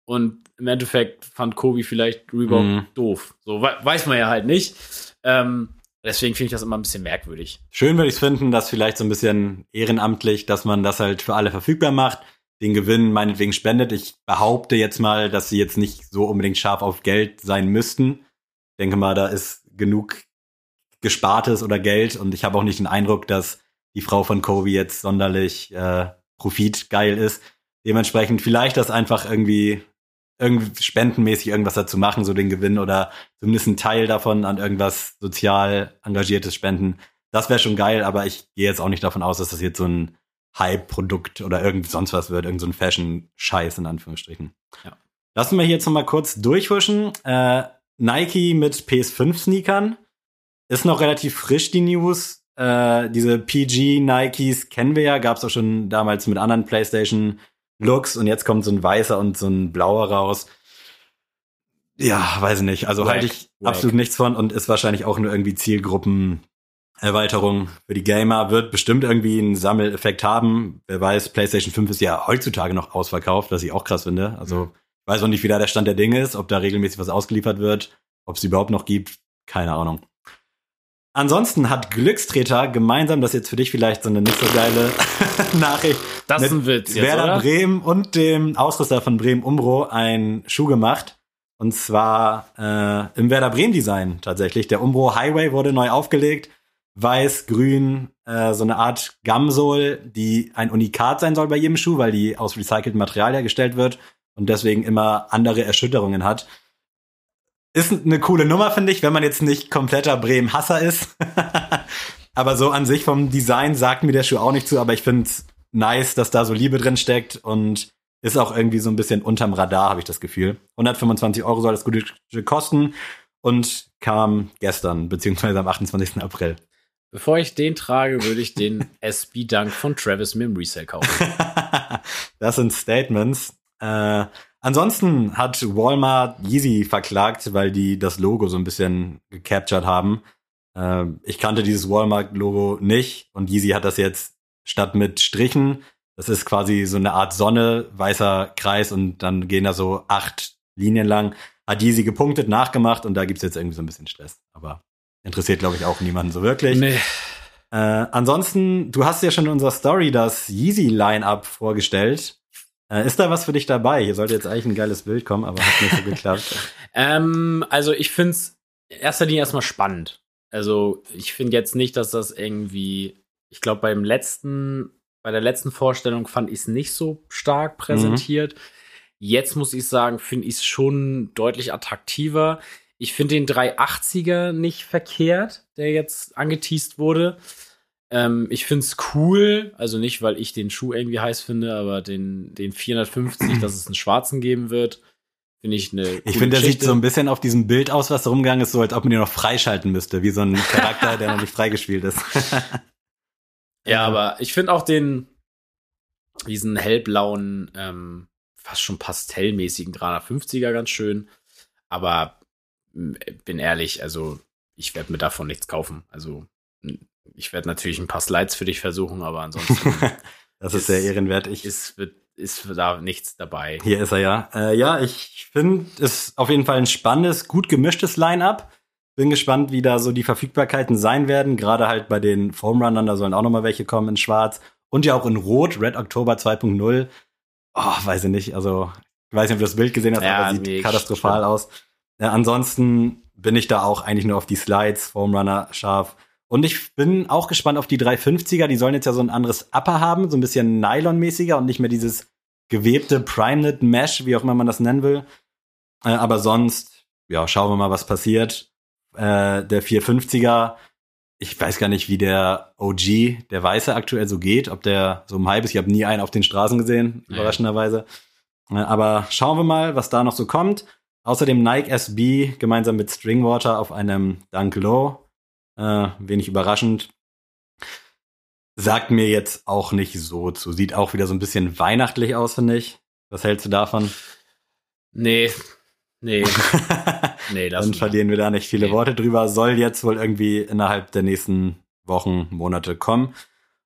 und im Endeffekt fand Kobe vielleicht Reebok Mhm. doof. So we weiß man ja halt nicht. Ähm, deswegen finde ich das immer ein bisschen merkwürdig. Schön würde ich es finden, dass vielleicht so ein bisschen ehrenamtlich, dass man das halt für alle verfügbar macht, den Gewinn meinetwegen spendet. Ich behaupte jetzt mal, dass sie jetzt nicht so unbedingt scharf auf Geld sein müssten. Ich denke mal, da ist genug Gespartes oder Geld und ich habe auch nicht den Eindruck, dass die Frau von Kobe jetzt sonderlich äh, profitgeil ist. Dementsprechend vielleicht das einfach irgendwie irgendwie spendenmäßig irgendwas dazu machen, so den Gewinn oder zumindest einen Teil davon an irgendwas sozial engagiertes spenden. Das wäre schon geil, aber ich gehe jetzt auch nicht davon aus, dass das jetzt so ein Hype-Produkt oder irgend sonst was wird, irgend so ein Fashion-Scheiß in Anführungsstrichen. Ja. Lassen wir hier jetzt noch mal kurz durchhuschen. Äh, Nike mit PS5-Sneakern ist noch relativ frisch, die News. Äh, diese PG-Nikes kennen wir ja, gab es auch schon damals mit anderen PlayStation-Looks und jetzt kommt so ein weißer und so ein blauer raus. Ja, weiß ich nicht. Also halte ich wack. absolut nichts von und ist wahrscheinlich auch nur irgendwie Zielgruppenerweiterung für die Gamer. Wird bestimmt irgendwie einen Sammeleffekt haben. Wer weiß, PlayStation 5 ist ja heutzutage noch ausverkauft, was ich auch krass finde. Also ich weiß auch nicht, wie da der Stand der Dinge ist, ob da regelmäßig was ausgeliefert wird, ob es überhaupt noch gibt. Keine Ahnung. Ansonsten hat Glückstreter gemeinsam, das ist jetzt für dich vielleicht so eine nicht so geile Nachricht, Das ist mit ein Witz jetzt, Werder oder? Bremen und dem Ausrüster von Bremen Umbro einen Schuh gemacht. Und zwar äh, im Werder Bremen Design tatsächlich. Der Umbro Highway wurde neu aufgelegt. Weiß, grün, äh, so eine Art Gamsol, die ein Unikat sein soll bei jedem Schuh, weil die aus recyceltem Material hergestellt wird und deswegen immer andere Erschütterungen hat. ist eine coole Nummer, finde ich, wenn man jetzt nicht kompletter Bremen-Hasser ist. aber so an sich vom Design sagt mir der Schuh auch nicht zu, aber ich finde es nice, dass da so Liebe drin steckt und ist auch irgendwie so ein bisschen unterm Radar, habe ich das Gefühl. 125 Euro soll das gute kosten und kam gestern, beziehungsweise am 28. April. Bevor ich den trage, würde ich den SB Dunk von Travis mir im Resale kaufen. das sind Statements. Äh, ansonsten hat Walmart Yeezy verklagt, weil die das Logo so ein bisschen gecaptured haben. Äh, ich kannte dieses Walmart-Logo nicht und Yeezy hat das jetzt statt mit Strichen, das ist quasi so eine Art Sonne, weißer Kreis und dann gehen da so acht Linien lang, hat Yeezy gepunktet, nachgemacht und da gibt's jetzt irgendwie so ein bisschen Stress. Aber interessiert, glaube ich, auch niemanden so wirklich. Nee. Äh, ansonsten, du hast ja schon in unserer Story das Yeezy-Line-Up vorgestellt. Äh, ist da was für dich dabei? Hier sollte jetzt eigentlich ein geiles Bild kommen, aber hat nicht so geklappt. ähm, also ich finde es in erster Linie erstmal spannend. Also ich finde jetzt nicht, dass das irgendwie, ich glaube beim letzten, bei der letzten Vorstellung fand ich es nicht so stark präsentiert. Mhm. Jetzt muss ich sagen, finde ich es schon deutlich attraktiver. Ich finde den 380er nicht verkehrt, der jetzt angeteased wurde. Ähm, ich finde es cool, also nicht, weil ich den Schuh irgendwie heiß finde, aber den, den 450, dass es einen schwarzen geben wird, finde ich eine. Ich finde, der sieht so ein bisschen auf diesem Bild aus, was da rumgegangen ist, so als ob man den noch freischalten müsste, wie so ein Charakter, der noch nicht freigespielt ist. ja, aber ich finde auch den, diesen hellblauen, ähm, fast schon pastellmäßigen 350er ganz schön. Aber bin ehrlich, also ich werde mir davon nichts kaufen. Also ich werde natürlich ein paar Slides für dich versuchen, aber ansonsten. das ist, ist sehr ehrenwert. Ich ist, ist da nichts dabei. Hier ist er ja. Äh, ja, ich finde es auf jeden Fall ein spannendes, gut gemischtes Line-up. Bin gespannt, wie da so die Verfügbarkeiten sein werden. Gerade halt bei den Foam Runnern, da sollen auch noch mal welche kommen in Schwarz und ja auch in Rot, Red October 2.0. Oh, weiß ich nicht. Also, ich weiß nicht, ob du das Bild gesehen hast, ja, aber sieht katastrophal stimmt. aus. Äh, ansonsten bin ich da auch eigentlich nur auf die Slides, Foam Runner scharf. Und ich bin auch gespannt auf die 350er. Die sollen jetzt ja so ein anderes Upper haben, so ein bisschen Nylon-mäßiger und nicht mehr dieses gewebte Prime-Knit Mesh, wie auch immer man das nennen will. Äh, aber sonst, ja, schauen wir mal, was passiert. Äh, der 450er, ich weiß gar nicht, wie der OG, der Weiße aktuell so geht, ob der so um halb ist. Ich habe nie einen auf den Straßen gesehen, überraschenderweise. Äh, aber schauen wir mal, was da noch so kommt. Außerdem Nike SB gemeinsam mit Stringwater auf einem Dunk Low äh, wenig überraschend. Sagt mir jetzt auch nicht so zu. Sieht auch wieder so ein bisschen weihnachtlich aus, finde ich. Was hältst du davon? Nee, nee. nee, Dann verlieren wir da nicht viele nee. Worte drüber. Soll jetzt wohl irgendwie innerhalb der nächsten Wochen, Monate kommen.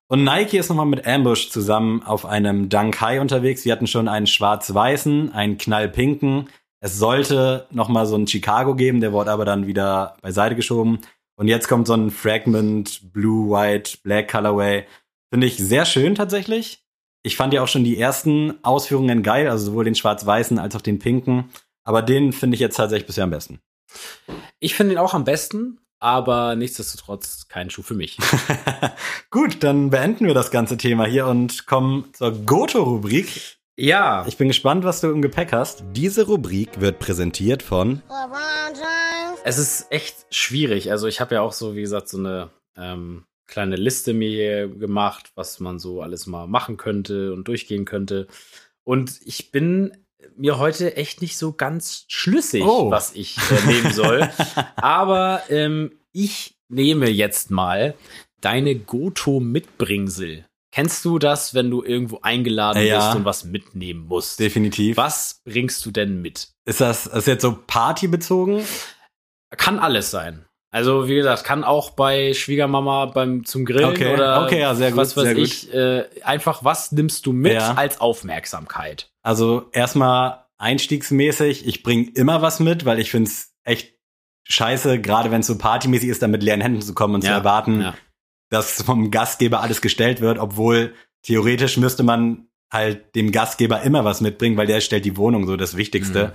Und Nike ist nochmal mit Ambush zusammen auf einem Dunk High unterwegs. Sie hatten schon einen schwarz-weißen, einen knallpinken. Es sollte nochmal so einen Chicago geben, der wurde aber dann wieder beiseite geschoben. Und jetzt kommt so ein Fragment Blue, White, Black Colorway. Finde ich sehr schön tatsächlich. Ich fand ja auch schon die ersten Ausführungen geil, also sowohl den schwarz-weißen als auch den pinken. Aber den finde ich jetzt tatsächlich bisher am besten. Ich finde ihn auch am besten, aber nichtsdestotrotz kein Schuh für mich. Gut, dann beenden wir das ganze Thema hier und kommen zur Goto-Rubrik. Ja. Ich bin gespannt, was du im Gepäck hast. Diese Rubrik wird präsentiert von es ist echt schwierig. Also ich habe ja auch so, wie gesagt, so eine ähm, kleine Liste mir gemacht, was man so alles mal machen könnte und durchgehen könnte. Und ich bin mir heute echt nicht so ganz schlüssig, oh. was ich äh, nehmen soll. Aber ähm, ich nehme jetzt mal deine Goto-Mitbringsel. Kennst du das, wenn du irgendwo eingeladen ja, bist und was mitnehmen musst? Definitiv. Was bringst du denn mit? Ist das, ist jetzt so partybezogen? Kann alles sein. Also wie gesagt, kann auch bei Schwiegermama beim zum Grillen okay. oder okay, ja, sehr gut, was weiß sehr ich. Äh, einfach was nimmst du mit ja. als Aufmerksamkeit? Also erstmal einstiegsmäßig, ich bringe immer was mit, weil ich finde es echt scheiße, gerade wenn es so partymäßig ist, da mit leeren Händen zu kommen und zu erwarten. Dass vom Gastgeber alles gestellt wird, obwohl theoretisch müsste man halt dem Gastgeber immer was mitbringen, weil der stellt die Wohnung so das Wichtigste. Mhm.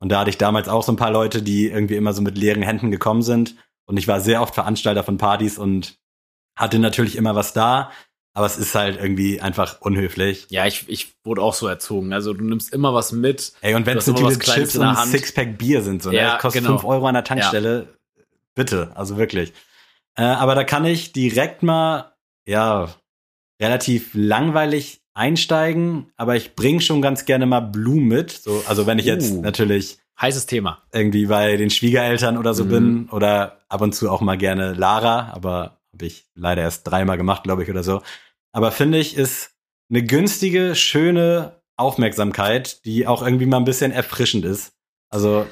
Und da hatte ich damals auch so ein paar Leute, die irgendwie immer so mit leeren Händen gekommen sind. Und ich war sehr oft Veranstalter von Partys und hatte natürlich immer was da. aber es ist halt irgendwie einfach unhöflich. Ja, ich, ich wurde auch so erzogen. Also du nimmst immer was mit. Ey, und wenn es so viele Chips und ein Sixpack Bier sind, so, ne? ja, das kostet genau. 5 Euro an der Tankstelle. Ja. Bitte, also wirklich. Äh, aber da kann ich direkt mal, ja, relativ langweilig einsteigen, aber ich bringe schon ganz gerne mal Blumen mit. So, also wenn ich jetzt uh, natürlich heißes Thema irgendwie bei den Schwiegereltern oder so mhm. bin oder ab und zu auch mal gerne Lara, aber habe ich leider erst dreimal gemacht, glaube ich oder so. Aber finde ich ist eine günstige, schöne Aufmerksamkeit, die auch irgendwie mal ein bisschen erfrischend ist. Also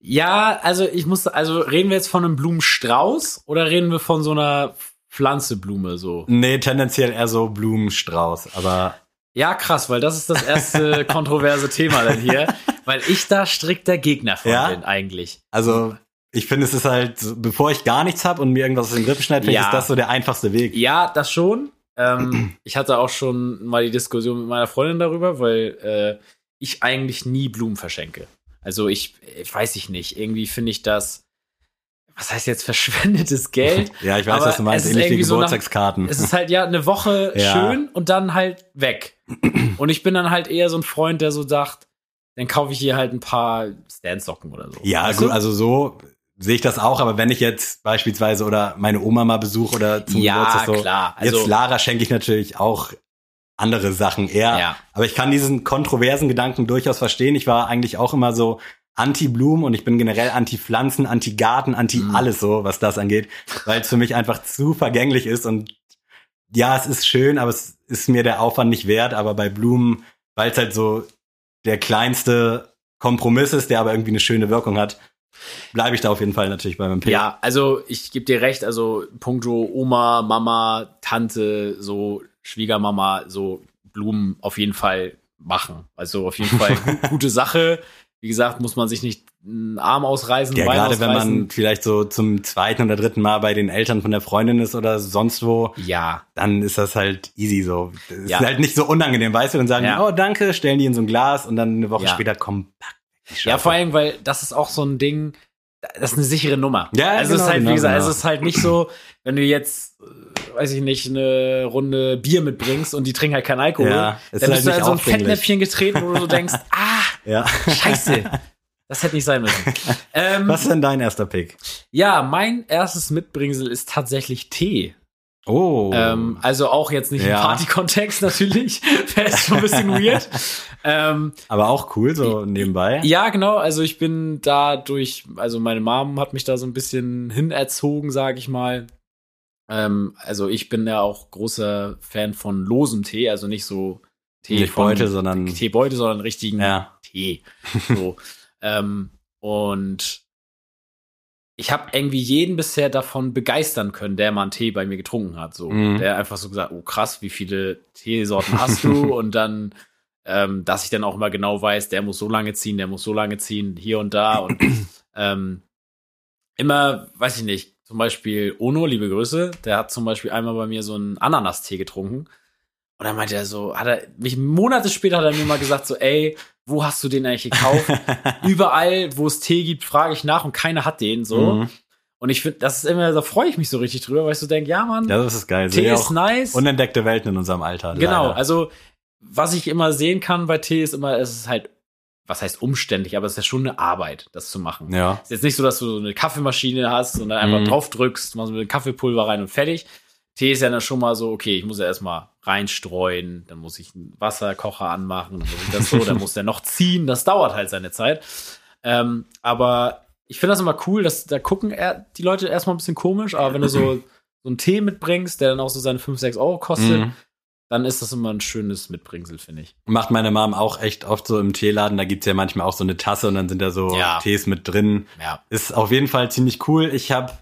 ja, also ich muss, also reden wir jetzt von einem Blumenstrauß oder reden wir von so einer Pflanzeblume so? Nee, tendenziell eher so Blumenstrauß, aber. Ja, krass, weil das ist das erste kontroverse Thema dann hier, weil ich da strikt der Gegner von ja? bin eigentlich. Also ich finde, es ist halt, bevor ich gar nichts habe und mir irgendwas aus den Rippen schneide, ja. ist das so der einfachste Weg. Ja, das schon. Ähm, ich hatte auch schon mal die Diskussion mit meiner Freundin darüber, weil äh, ich eigentlich nie Blumen verschenke. Also ich, ich weiß ich nicht, irgendwie finde ich das was heißt jetzt verschwendetes Geld? ja, ich weiß, was du meinst, ähnlich wie Geburtstagskarten. So nach, es ist halt ja eine Woche ja. schön und dann halt weg. und ich bin dann halt eher so ein Freund, der so sagt, dann kaufe ich hier halt ein paar Standsocken oder so. Ja, weißt gut, also so sehe ich das auch, aber wenn ich jetzt beispielsweise oder meine Oma mal besuche oder zum ja, Geburtstag so, klar. Also, jetzt Lara schenke ich natürlich auch andere Sachen eher. Ja. Aber ich kann diesen kontroversen Gedanken durchaus verstehen. Ich war eigentlich auch immer so, Anti-Blumen und ich bin generell Anti-Pflanzen, Anti-Garten, Anti-alles so, was das angeht, weil es für mich einfach zu vergänglich ist und ja, es ist schön, aber es ist mir der Aufwand nicht wert, aber bei Blumen, weil es halt so der kleinste Kompromiss ist, der aber irgendwie eine schöne Wirkung hat, bleibe ich da auf jeden Fall natürlich bei meinem Pick. Ja, also ich gebe dir recht, also Punkto Oma, Mama, Tante, so Schwiegermama, so Blumen auf jeden Fall machen. Also auf jeden Fall gute Sache. Wie gesagt, muss man sich nicht einen Arm ausreißen. Ja, gerade wenn man vielleicht so zum zweiten oder dritten Mal bei den Eltern von der Freundin ist oder sonst wo. Ja. Dann ist das halt easy so. Das ja. ist halt nicht so unangenehm, weißt du, und sagen, ja. oh danke, stellen die in so ein Glas und dann eine Woche ja. später kommen. Ja, vor allem, weil das ist auch so ein Ding, das ist eine sichere Nummer. Ja, also genau, es ist halt, genau, wie gesagt, genau. es ist halt nicht so, wenn du jetzt, weiß ich nicht, eine Runde Bier mitbringst und die trinken halt keinen Alkohol, ja, dann bist halt du in so ein Fettnäpfchen getreten, wo du so denkst, ah, ja. scheiße. Das hätte nicht sein müssen. ähm, Was ist denn dein erster Pick? Ja, mein erstes Mitbringsel ist tatsächlich Tee. Oh. Ähm, also auch jetzt nicht ja. im Party-Kontext natürlich. Wäre ist schon ein bisschen weird. Ähm, Aber auch cool, so nebenbei. Ja, genau. Also ich bin da durch, also meine Mom hat mich da so ein bisschen hinerzogen, sage ich mal. Ähm, also ich bin ja auch großer Fan von losem Tee, also nicht so Tee nicht Beute, sondern Teebeute, sondern richtigen ja. Tee. So. ähm, und ich habe irgendwie jeden bisher davon begeistern können, der mal einen Tee bei mir getrunken hat. So, mhm. der einfach so gesagt, oh krass, wie viele Teesorten hast du? und dann, ähm, dass ich dann auch immer genau weiß, der muss so lange ziehen, der muss so lange ziehen, hier und da. Und ähm, immer, weiß ich nicht, zum Beispiel Ono, liebe Grüße, der hat zum Beispiel einmal bei mir so einen Ananastee getrunken. Und dann meinte er so, hat er, mich Monate später hat er mir mal gesagt, so, ey, wo hast du den eigentlich gekauft? Überall, wo es Tee gibt, frage ich nach und keiner hat den so. Mhm. Und ich finde, das ist immer, da freue ich mich so richtig drüber, weil ich so denke, ja, Mann, ja, das ist geil. Tee ist nice. Unentdeckte Welten in unserem Alter. Genau, leider. also was ich immer sehen kann bei Tee ist immer, es ist halt, was heißt umständlich, aber es ist ja schon eine Arbeit, das zu machen. Ja. Es ist jetzt nicht so, dass du so eine Kaffeemaschine hast und dann einfach mhm. drauf drückst, machst mit Kaffeepulver rein und fertig. Tee ist ja dann schon mal so, okay, ich muss ja erstmal reinstreuen, dann muss ich einen Wasserkocher anmachen, dann muss ich das so, dann muss der noch ziehen, das dauert halt seine Zeit. Ähm, aber ich finde das immer cool, dass da gucken die Leute erstmal ein bisschen komisch, aber wenn du so, so einen Tee mitbringst, der dann auch so seine 5, 6 Euro kostet, mhm. dann ist das immer ein schönes Mitbringsel, finde ich. Macht meine Mom auch echt oft so im Teeladen, da gibt's ja manchmal auch so eine Tasse und dann sind da so ja. Tees mit drin. Ja. Ist auf jeden Fall ziemlich cool. Ich habe,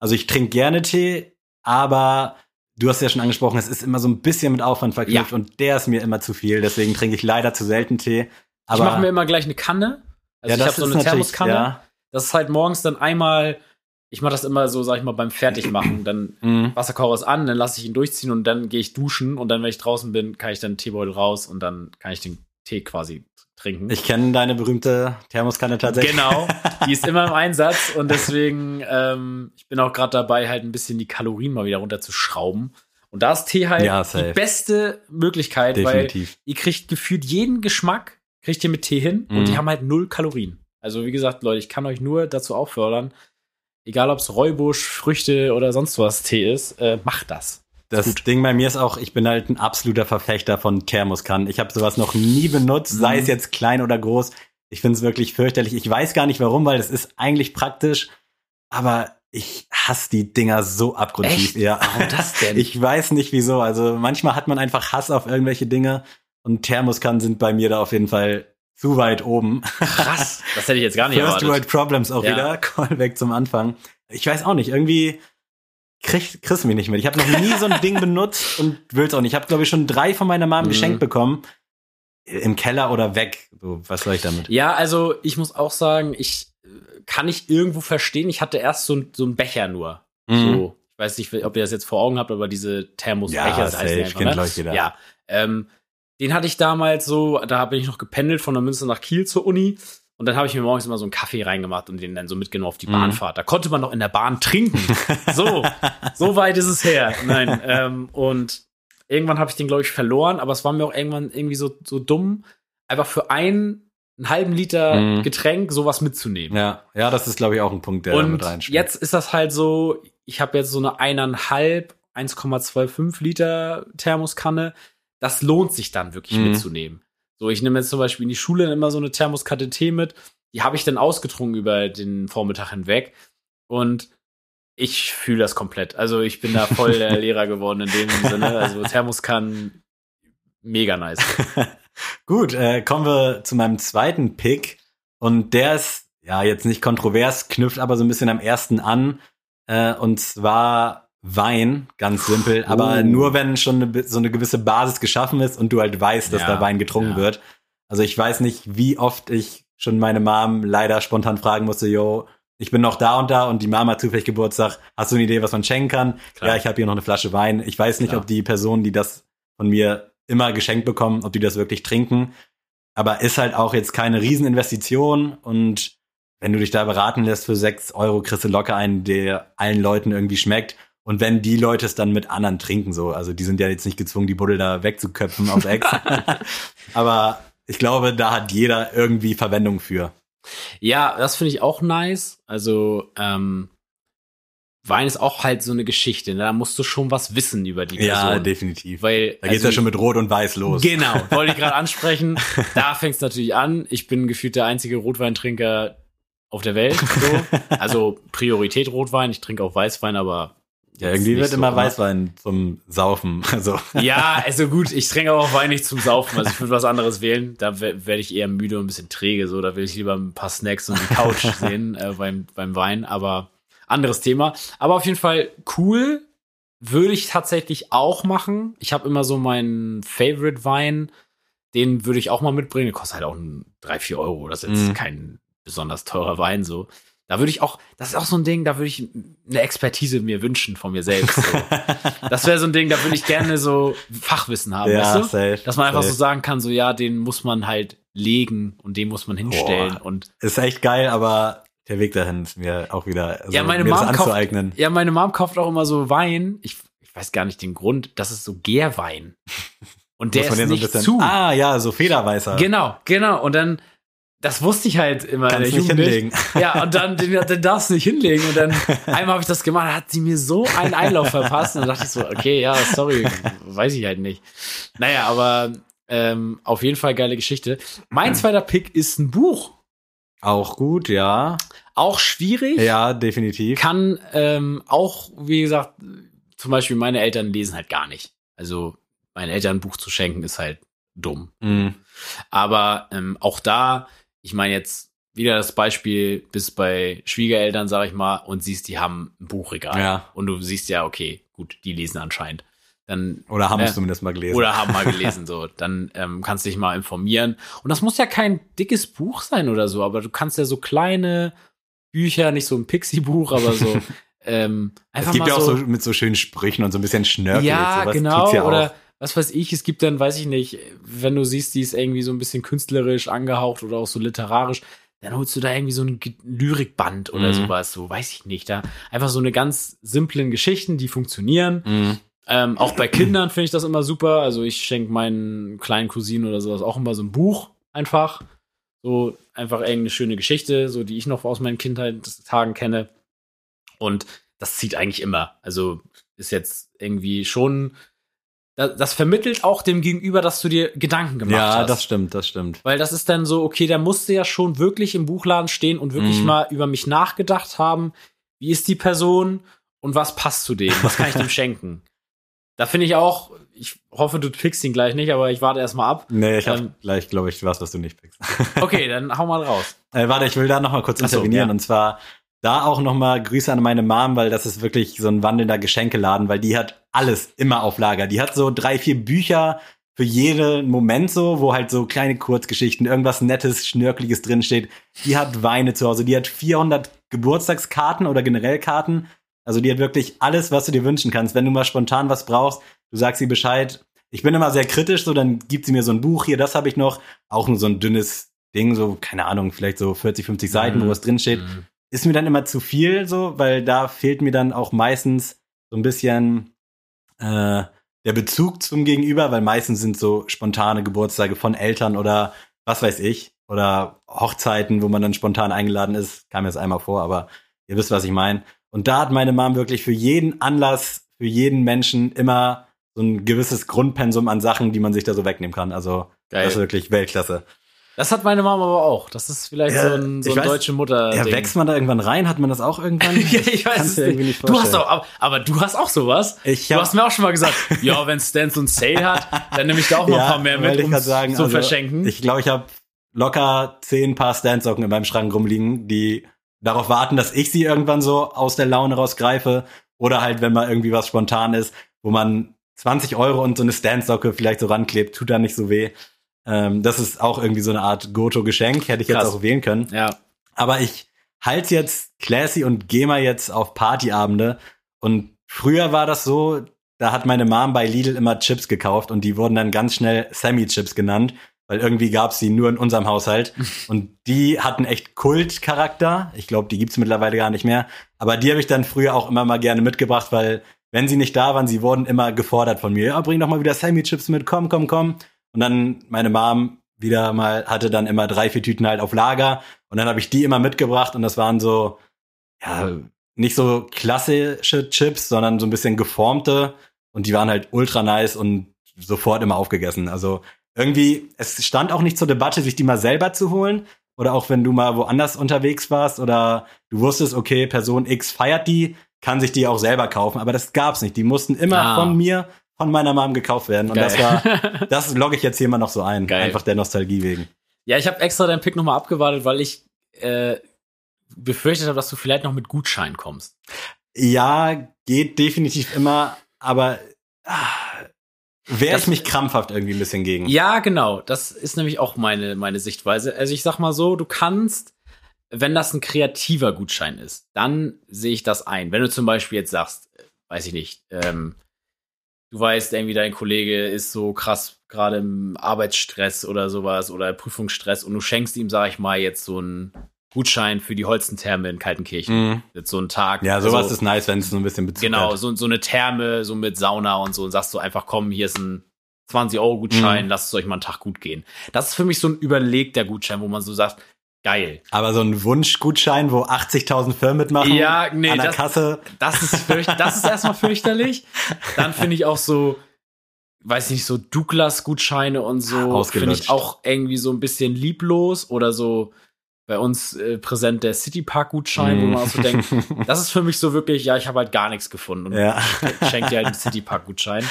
also ich trinke gerne Tee, aber du hast ja schon angesprochen, es ist immer so ein bisschen mit Aufwand verknüpft ja. und der ist mir immer zu viel. Deswegen trinke ich leider zu selten Tee. Aber ich mache mir immer gleich eine Kanne. Also ja, ich habe so eine Thermoskanne. Ja. Das ist halt morgens dann einmal, ich mache das immer so, sag ich mal, beim Fertigmachen. Dann mhm. Wasserkocher ist an, dann lasse ich ihn durchziehen und dann gehe ich duschen und dann, wenn ich draußen bin, kann ich dann Teebeutel raus und dann kann ich den Tee quasi trinken. Ich kenne deine berühmte Thermoskanne tatsächlich. Genau, die ist immer im Einsatz und deswegen, ähm, ich bin auch gerade dabei, halt ein bisschen die Kalorien mal wieder runterzuschrauben. Und da ist Tee halt ja, die beste Möglichkeit, Definitiv. weil ihr kriegt gefühlt jeden Geschmack, kriegt ihr mit Tee hin mhm. und die haben halt null Kalorien. Also wie gesagt, Leute, ich kann euch nur dazu auffordern, egal ob es Räubusch, Früchte oder sonst was Tee ist, äh, macht das. Das Gut. Ding bei mir ist auch, ich bin halt ein absoluter Verfechter von Thermoskannen. Ich habe sowas noch nie benutzt, mhm. sei es jetzt klein oder groß. Ich finde es wirklich fürchterlich. Ich weiß gar nicht warum, weil es ist eigentlich praktisch, aber ich hasse die Dinger so abgrundtief. Echt? Ja. Warum das denn? Ich weiß nicht wieso. Also manchmal hat man einfach Hass auf irgendwelche Dinge und Thermoskannen sind bei mir da auf jeden Fall zu weit oben. Krass, das hätte ich jetzt gar nicht First erwartet. World Problems auch ja. wieder. Callback zum Anfang. Ich weiß auch nicht, irgendwie krieg, kriegst du mich nicht mit. Ich habe noch nie so ein Ding benutzt und will's auch nicht. Ich habe, glaube ich, schon drei von meiner Mom mhm. geschenkt bekommen. Im Keller oder weg. So, was soll ich damit? Ja, also ich muss auch sagen, ich äh, kann ich irgendwo verstehen. Ich hatte erst so, so einen Becher nur. Mhm. So, ich weiß nicht, ob ihr das jetzt vor Augen habt, aber diese Thermosbecher, ja, das heißt einfach, kennt ne? jeder. Ja, ähm, den hatte ich damals so, da bin ich noch gependelt von der Münster nach Kiel zur Uni. Und dann habe ich mir morgens immer so einen Kaffee reingemacht und den dann so mitgenommen auf die mhm. Bahnfahrt. Da konnte man noch in der Bahn trinken. So, so weit ist es her. Nein, ähm, und irgendwann habe ich den, glaube ich, verloren, aber es war mir auch irgendwann irgendwie so, so dumm, einfach für einen, einen halben Liter mhm. Getränk sowas mitzunehmen. Ja, ja, das ist, glaube ich, auch ein Punkt, der und damit reinspielt. Jetzt ist das halt so, ich habe jetzt so eine eineinhalb, 1,25 Liter Thermoskanne. Das lohnt sich dann wirklich mhm. mitzunehmen. So, ich nehme jetzt zum Beispiel in die Schule immer so eine Thermoskatte Tee mit. Die habe ich dann ausgetrunken über den Vormittag hinweg. Und ich fühle das komplett. Also ich bin da voll der Lehrer geworden in dem Sinne. Also Thermoskannen, mega nice. Gut, äh, kommen wir zu meinem zweiten Pick. Und der ist ja jetzt nicht kontrovers, knüpft aber so ein bisschen am ersten an. Äh, und zwar Wein, ganz simpel, aber oh. nur wenn schon eine, so eine gewisse Basis geschaffen ist und du halt weißt, dass ja, da Wein getrunken ja. wird. Also ich weiß nicht, wie oft ich schon meine Mom leider spontan fragen musste, yo, ich bin noch da und da und die Mama hat zufällig Geburtstag, hast du eine Idee, was man schenken kann? Klar. Ja, ich habe hier noch eine Flasche Wein. Ich weiß nicht, Klar. ob die Personen, die das von mir immer geschenkt bekommen, ob die das wirklich trinken. Aber ist halt auch jetzt keine Rieseninvestition und wenn du dich da beraten lässt für sechs Euro, kriegst du locker einen, der allen Leuten irgendwie schmeckt. Und wenn die Leute es dann mit anderen trinken, so, also die sind ja jetzt nicht gezwungen, die Buddel da wegzuköpfen aus Ex. Aber ich glaube, da hat jeder irgendwie Verwendung für. Ja, das finde ich auch nice. Also, ähm, Wein ist auch halt so eine Geschichte. Ne? Da musst du schon was wissen über die Person. Ja, definitiv. Weil, da geht's also, ja schon mit Rot und Weiß los. Genau, wollte ich gerade ansprechen. Da fängt's natürlich an. Ich bin gefühlt der einzige Rotweintrinker auf der Welt. So. Also Priorität Rotwein. Ich trinke auch Weißwein, aber ja, irgendwie wird so immer Weißwein zum Saufen. Also. Ja, also gut, ich trinke auch Wein nicht zum Saufen. Also ich würde was anderes wählen. Da werde ich eher müde und ein bisschen träge. So, da will ich lieber ein paar Snacks und die Couch sehen äh, beim, beim Wein. Aber anderes Thema. Aber auf jeden Fall cool. Würde ich tatsächlich auch machen. Ich habe immer so meinen Favorite Wein. Den würde ich auch mal mitbringen. Der kostet halt auch drei, vier Euro. Das ist jetzt mm. kein besonders teurer Wein so. Da würde ich auch, das ist auch so ein Ding, da würde ich eine Expertise mir wünschen von mir selbst. So. das wäre so ein Ding, da würde ich gerne so Fachwissen haben, ja, weißt du? Safe, Dass man einfach safe. so sagen kann, so ja, den muss man halt legen und den muss man hinstellen Boah, und ist echt geil, aber der Weg dahin ist mir auch wieder also ja, meine mir Mom anzueignen. Kauft, ja, meine Mom kauft auch immer so Wein. Ich, ich weiß gar nicht den Grund. Das ist so Gärwein. Und der ist nicht so bisschen, zu. Ah, ja, so Federweißer. Genau, genau. Und dann das wusste ich halt immer Kannst in der Jugend nicht hinlegen. Ja, und dann den, den darfst du nicht hinlegen. Und dann einmal habe ich das gemacht, hat sie mir so einen Einlauf verpasst. Und dann dachte ich so, okay, ja, sorry, weiß ich halt nicht. Naja, aber ähm, auf jeden Fall geile Geschichte. Mein zweiter Pick ist ein Buch. Auch gut, ja. Auch schwierig. Ja, definitiv. Kann ähm, auch, wie gesagt, zum Beispiel meine Eltern lesen halt gar nicht. Also meinen Eltern ein Buch zu schenken ist halt dumm. Mhm. Aber ähm, auch da ich meine jetzt wieder das Beispiel, bis bei Schwiegereltern, sag ich mal, und siehst, die haben ein Buchregal. Ja. Und du siehst ja, okay, gut, die lesen anscheinend. Dann, oder haben äh, es zumindest mal gelesen. Oder haben mal gelesen, so. Dann ähm, kannst du dich mal informieren. Und das muss ja kein dickes Buch sein oder so, aber du kannst ja so kleine Bücher, nicht so ein Pixie-Buch, aber so. ähm, einfach es gibt mal ja auch so, mit so schönen Sprüchen und so ein bisschen Schnörkel. Ja, genau. Ja oder was weiß ich, es gibt dann, weiß ich nicht, wenn du siehst, die ist irgendwie so ein bisschen künstlerisch angehaucht oder auch so literarisch, dann holst du da irgendwie so ein Lyrikband oder mhm. sowas, so weiß ich nicht. Da einfach so eine ganz simplen Geschichten, die funktionieren. Mhm. Ähm, auch bei Kindern finde ich das immer super. Also ich schenke meinen kleinen Cousinen oder sowas auch immer so ein Buch einfach. So einfach irgendeine schöne Geschichte, so die ich noch aus meinen Kindheitstagen kenne. Und das zieht eigentlich immer. Also ist jetzt irgendwie schon. Das, vermittelt auch dem Gegenüber, dass du dir Gedanken gemacht ja, hast. Ja, das stimmt, das stimmt. Weil das ist dann so, okay, der musste ja schon wirklich im Buchladen stehen und wirklich Mhm. mal über mich nachgedacht haben. Wie ist die Person und was passt zu dem? Was kann ich dem schenken? Da finde ich auch, ich hoffe, du pickst ihn gleich nicht, aber ich warte erst mal ab. Nee, ich habe Ähm, gleich, glaube ich, was, was du nicht pickst. Okay, dann hau mal raus. Äh, warte, ich will da noch mal kurz Ach so, intervenieren. ja. Und zwar da auch noch mal Grüße an meine Mom, weil das ist wirklich so ein wandelnder Geschenkeladen, weil die hat alles immer auf Lager. Die hat so drei, vier Bücher für jeden Moment so, wo halt so kleine Kurzgeschichten, irgendwas Nettes, Schnörkeliges drinsteht. Die hat Weine zu Hause. Die hat 400 Geburtstagskarten oder generell Karten. Also die hat wirklich alles, was du dir wünschen kannst. Wenn du mal spontan was brauchst, du sagst ihr Bescheid. Ich bin immer sehr kritisch, so dann gibt sie mir so ein Buch hier, das habe ich noch, auch nur so ein dünnes Ding, so keine Ahnung, vielleicht so 40, 50 Seiten, Mhm. wo was drin steht. Mhm. Ist mir dann immer zu viel, so, weil da fehlt mir dann auch meistens so ein bisschen äh, der Bezug zum Gegenüber, weil meistens sind so spontane Geburtstage von Eltern oder was weiß ich oder Hochzeiten, wo man dann spontan eingeladen ist, kam jetzt einmal vor, aber ihr wisst, was ich meine. Und da hat meine Mom wirklich für jeden Anlass, für jeden Menschen immer so ein gewisses Grundpensum an Sachen, die man sich da so wegnehmen kann. Also Geil. das ist wirklich Weltklasse. Das hat meine Mama aber auch. Das ist vielleicht Ja, so ein, so ein weiß- deutsche Mutter. Ja, wächst man da irgendwann rein? Hat man das auch irgendwann? ja, ich weiß es nicht. nicht Du hast auch, aber, aber du hast auch sowas. Ich Du hab- hast mir auch schon mal gesagt, ja, wenn Stan so ein Sale hat, dann nehme ich da auch mal ein paar mehr mit, ich um sagen, zu also, verschenken. Ich glaube, ich habe locker zehn Paar Standsocken in meinem Schrank rumliegen, die darauf warten, dass ich sie irgendwann so aus der Laune rausgreife. Oder halt, wenn mal irgendwie was spontan ist, wo man 20 Euro und so eine Standsocke vielleicht so ranklebt, tut da nicht so weh. Ähm, das ist auch irgendwie so eine Art Goto-Geschenk, hätte ich jetzt Krass. auch wählen können. ja, Aber ich halte jetzt classy und gehe mal jetzt auf Partyabende. Und früher war das so, da hat meine Mom bei Lidl immer Chips gekauft und die wurden dann ganz schnell Sammy-Chips genannt, weil irgendwie gab's die nur in unserem Haushalt. Und die hatten echt Kultcharakter. Ich glaube, die gibt's mittlerweile gar nicht mehr. Aber die habe ich dann früher auch immer mal gerne mitgebracht, weil wenn sie nicht da waren, sie wurden immer gefordert von mir. Ja, bring doch mal wieder Sammy-Chips mit, komm, komm, komm. Und dann meine Mom wieder mal hatte dann immer drei, vier Tüten halt auf Lager. Und dann habe ich die immer mitgebracht und das waren so, ja, nicht so klassische Chips, sondern so ein bisschen geformte und die waren halt ultra nice und sofort immer aufgegessen. Also irgendwie, es stand auch nicht zur Debatte, sich die mal selber zu holen. Oder auch wenn du mal woanders unterwegs warst oder du wusstest, okay, Person X feiert die, kann sich die auch selber kaufen. Aber das gab's nicht. Die mussten immer Ah. von mir, von meiner Mom gekauft werden. Und das war, Geil. das logge ich jetzt hier mal noch so ein. Geil. Einfach der Nostalgie wegen. ja, ich habe extra deinen Pick nochmal abgewartet, weil ich äh, befürchtet habe, dass du vielleicht noch mit Gutschein kommst. Ja, geht definitiv immer, aber ah, wehre ich mich krampfhaft irgendwie ein bisschen gegen. Ja, genau. Das ist nämlich auch meine, meine Sichtweise. Also ich sag mal so, du kannst, wenn das ein kreativer Gutschein ist, dann sehe ich das ein. Wenn du zum Beispiel jetzt sagst, äh, weiß ich nicht, ähm, du weißt irgendwie, dein Kollege ist so krass gerade im Arbeitsstress oder sowas oder Prüfungsstress und du schenkst ihm, sag ich mal, jetzt so einen Gutschein für die Holzentherme in Kaltenkirchen. Mhm. Jetzt so einen Tag. Ja, sowas also- ist nice, wenn es so ein bisschen Bezug Genau, hat. so, so eine Therme, so mit Sauna und so und sagst du einfach, komm, hier ist ein 20-Euro-Gutschein, Mhm. lasst es euch mal einen Tag gut gehen. Das ist für mich so ein überlegter Gutschein, wo man so sagt, geil. Aber so ein Wunschgutschein, wo 80.000 Firmen mitmachen, Ja, nee, an der das- Kasse. Das ist, fürcht das ist erstmal fürchterlich. Dann finde ich auch so, weiß nicht, so Douglas-Gutscheine und so, finde ich auch irgendwie so ein bisschen lieblos oder so bei uns äh, präsent der Citypark-Gutschein, wo Mhm. man auch so denkt, das ist für mich so wirklich, ja, ich habe halt gar nichts gefunden. Und Ja. schenkt dir halt einen Citypark-Gutschein.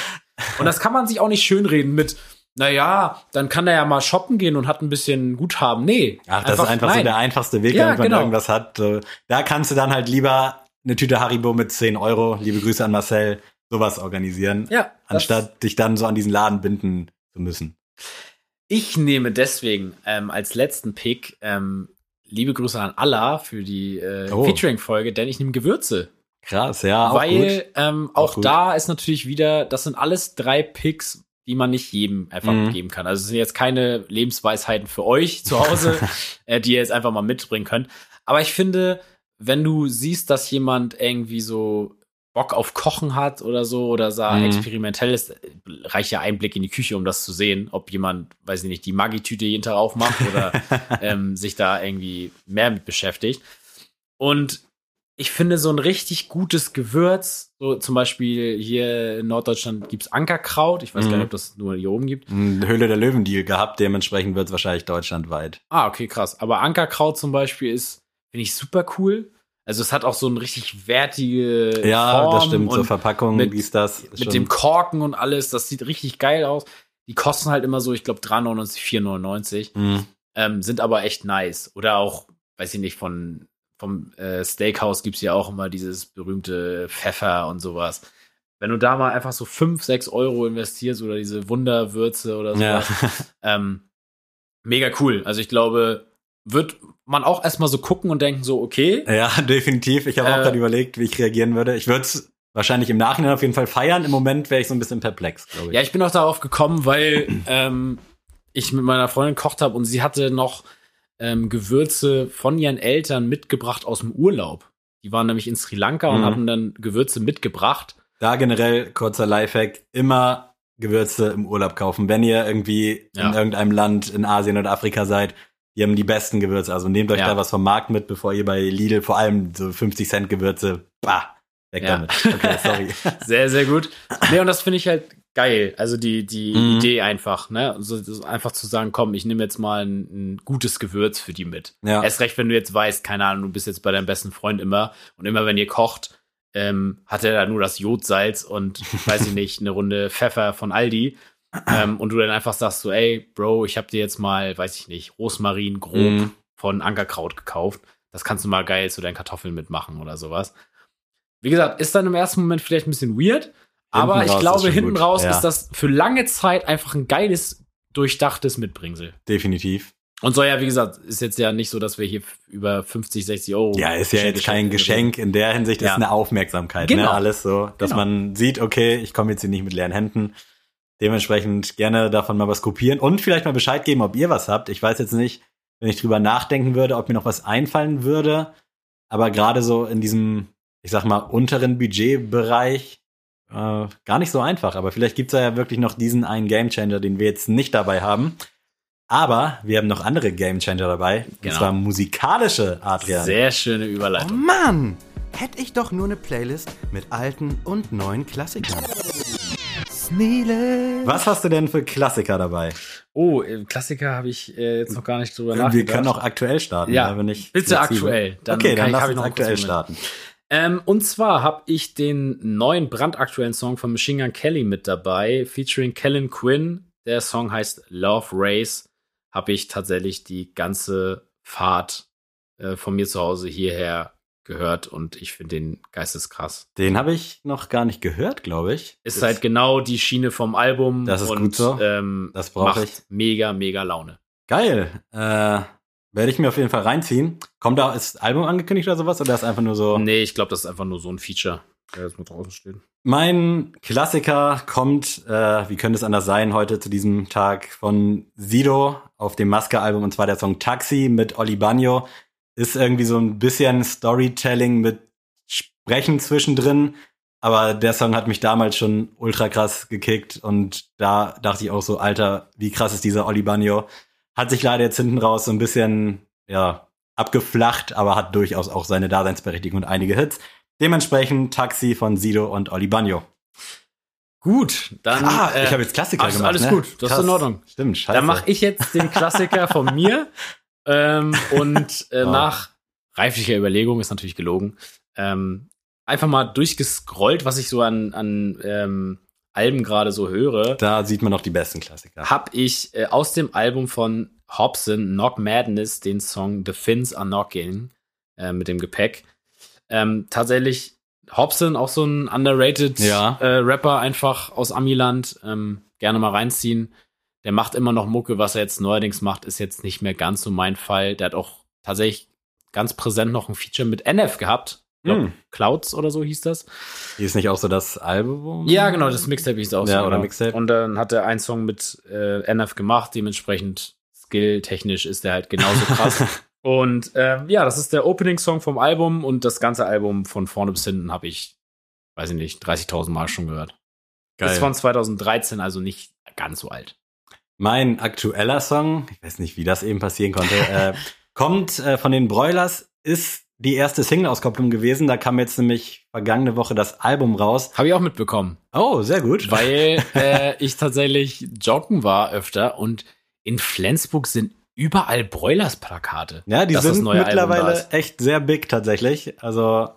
Und das kann man sich auch nicht schönreden mit, naja, dann kann er ja mal shoppen gehen und hat ein bisschen Guthaben. Nee. Ach, das ist einfach so nein. der einfachste Weg, Ja, damit man genau. irgendwas hat. So, Da kannst du dann halt lieber eine Tüte Haribo mit 10 Euro, liebe Grüße an Marcel, sowas organisieren, Ja, anstatt dich dann so an diesen Laden binden zu müssen. Ich nehme deswegen ähm, als letzten Pick ähm, liebe Grüße an Allah für die äh, Oh. Featuring-Folge, denn ich nehme Gewürze. Krass, ja, auch weil gut. ähm, Auch auch, gut. da ist natürlich wieder, das sind alles drei Picks, die man nicht jedem einfach Mhm. geben kann. Also es sind jetzt keine Lebensweisheiten für euch zu Hause, äh, die ihr jetzt einfach mal mitbringen könnt. Aber ich finde, wenn du siehst, dass jemand irgendwie so Bock auf Kochen hat oder so oder sah mhm. experimentell ist, reicht ja Einblick in die Küche, um das zu sehen, ob jemand, weiß ich nicht, die Maggi-Tüte jeden Tag aufmacht oder ähm, sich da irgendwie mehr mit beschäftigt. Und ich finde so ein richtig gutes Gewürz, so zum Beispiel hier in Norddeutschland gibt's Ankerkraut. Ich weiß mhm. gar nicht, ob das nur hier oben gibt. Höhle der Löwen-Deal gehabt, dementsprechend wird's wahrscheinlich deutschlandweit. Ah, okay, krass. Aber Ankerkraut zum Beispiel ist, finde ich super cool. Also es hat auch so ein richtig wertige Ja, Form das stimmt, so Verpackung, mit, wie ist das? Mit schon. dem Korken und alles, das sieht richtig geil aus. Die kosten halt immer so, ich glaube, 3,99, 4,99. Mhm. Ähm, sind aber echt nice. Oder auch, weiß ich nicht, von vom äh, Steakhouse gibt's ja auch immer dieses berühmte Pfeffer und sowas. Wenn du da mal einfach so 5, 6 Euro investierst oder diese Wunderwürze oder sowas, ja. ähm, mega cool. Also ich glaube, wird man auch erstmal so gucken und denken so, okay. Ja, definitiv. Ich habe äh, auch gerade überlegt, wie ich reagieren würde. Ich würde es wahrscheinlich im Nachhinein auf jeden Fall feiern. Im Moment wäre ich so ein bisschen perplex, glaube ich. Ja, ich bin auch darauf gekommen, weil ähm, ich mit meiner Freundin gekocht habe und sie hatte noch ähm, Gewürze von ihren Eltern mitgebracht aus dem Urlaub. Die waren nämlich in Sri Lanka mhm. und haben dann Gewürze mitgebracht. Da generell kurzer Lifehack, immer Gewürze im Urlaub kaufen. Wenn ihr irgendwie ja. in irgendeinem Land in Asien oder Afrika seid, die haben die besten Gewürze. Also nehmt euch ja. da was vom Markt mit, bevor ihr bei Lidl vor allem so 50 Cent Gewürze, bah, weg ja. damit. Okay, sorry. sehr, sehr gut. Nee, und das finde ich halt geil. Also die, die mhm. Idee einfach, ne? Also einfach zu sagen, komm, ich nehme jetzt mal ein, ein, gutes Gewürz für die mit. Ja. Erst recht, wenn du jetzt weißt, keine Ahnung, du bist jetzt bei deinem besten Freund immer und immer wenn ihr kocht, ähm, hat er da nur das Jodsalz und weiß ich nicht, eine Runde Pfeffer von Aldi ähm, und du dann einfach sagst so, ey, Bro, ich habe dir jetzt mal, weiß ich nicht, Rosmarin grob mm. von Ankerkraut gekauft. Das kannst du mal geil zu deinen Kartoffeln mitmachen oder sowas. Wie gesagt, ist dann im ersten Moment vielleicht ein bisschen weird, aber ich glaube, hinten gut. raus ja. ist das für lange Zeit einfach ein geiles, durchdachtes Mitbringsel. Definitiv. Und so ja, wie gesagt, ist jetzt ja nicht so, dass wir hier über 50, 60 Euro. Ja, ist ja jetzt kein Geschenk in der Hinsicht, ist ja. eine Aufmerksamkeit, ne? genau. ne? Alles so, dass genau. man sieht, okay, ich komme jetzt hier nicht mit leeren Händen. Dementsprechend gerne davon mal was kopieren und vielleicht mal Bescheid geben, ob ihr was habt. Ich weiß jetzt nicht, wenn ich drüber nachdenken würde, ob mir noch was einfallen würde. Aber gerade so in diesem, ich sag mal, unteren Budgetbereich äh, gar nicht so einfach. Aber vielleicht gibt's ja wirklich noch diesen einen Gamechanger, den wir jetzt nicht dabei haben. Aber wir haben noch andere Gamechanger dabei. Genau. Und zwar musikalische, Adrian. Sehr schöne Überleitung. Oh Mann! Hätte ich doch nur eine Playlist mit alten und neuen Klassikern. Nele. Was hast du denn für Klassiker dabei? Oh, Klassiker habe ich äh, jetzt noch gar nicht drüber nachgedacht. Wir können auch aktuell starten. Ja, wenn ich bitte aktuell. Dann okay, dann lass uns aktuell starten. Ähm, und zwar habe ich den neuen brandaktuellen Song von Machine Gun Kelly mit dabei, featuring Kellen Quinn. Der Song heißt Love Race. Habe ich tatsächlich die ganze Fahrt äh, von mir zu Hause hierher gehört und ich finde den geisteskrass. Den habe ich noch gar nicht gehört, glaube ich. Ist, ist halt genau die Schiene vom Album. Das ist und, gut so. Ähm, das brauche ich. Mega, mega Laune. Geil. Äh, werde ich mir auf jeden Fall reinziehen. Kommt da, ist das Album angekündigt oder sowas? Oder ist einfach nur so? Nee, ich glaube, das ist einfach nur so ein Feature, der jetzt mal draußen steht. Mein Klassiker kommt, äh, wie könnte es anders sein, heute zu diesem Tag von Sido auf dem Maske-Album und zwar der Song Taxi mit Oli Bagno ist irgendwie so ein bisschen Storytelling mit Sprechen zwischendrin. Aber der Song hat mich damals schon ultra krass gekickt und da dachte ich auch so, Alter, wie krass ist dieser Oli Bagno. Hat sich leider jetzt hinten raus so ein bisschen, ja, abgeflacht, aber hat durchaus auch seine Daseinsberechtigung und einige Hits. Dementsprechend Taxi von Sido und Oli Bagno. Gut, dann. Ah, äh, ich habe jetzt Klassiker ach, gemacht. Alles ne? gut, das Krass. ist in Ordnung. Stimmt, scheiße. Dann mache ich jetzt den Klassiker von mir. Ähm, und äh, oh. nach reiflicher Überlegung ist natürlich gelogen. Ähm, einfach mal durchgescrollt, was ich so an, an ähm, Alben gerade so höre. Da sieht man noch die besten Klassiker. Hab ich äh, aus dem Album von Hobson, Knock Madness, den Song The Fins Are Knocking äh, mit dem Gepäck. Ähm, tatsächlich Hobson, auch so ein underrated ja. äh, Rapper, einfach aus Amiland. Ähm, gerne mal reinziehen. Der macht immer noch Mucke. Was er jetzt neuerdings macht, ist jetzt nicht mehr ganz so mein Fall. Der hat auch tatsächlich ganz präsent noch ein Feature mit NF gehabt. Glaub, mm. Clouds oder so hieß das. Hieß nicht auch so das Album? Ja, genau, das Mixtape hieß auch ja, so. Oder genau. Mixtape. Und dann hat er einen Song mit äh, NF gemacht, dementsprechend skill-technisch ist der halt genauso krass. und ähm, ja, das ist der Opening-Song vom Album und das ganze Album von vorne bis hinten habe ich weiß ich nicht, 30.000 Mal schon gehört. Geil. Ist von 2013, also nicht ganz so alt. Mein aktueller Song, ich weiß nicht, wie das eben passieren konnte, äh, kommt äh, von den Broilers, ist die erste Single-Auskopplung gewesen. Da kam jetzt nämlich vergangene Woche das Album raus. Habe ich auch mitbekommen. Oh, sehr gut. Weil äh, ich tatsächlich joggen war öfter und in Flensburg sind überall Broilers-Plakate. Ja, die sind mittlerweile echt sehr big tatsächlich. Also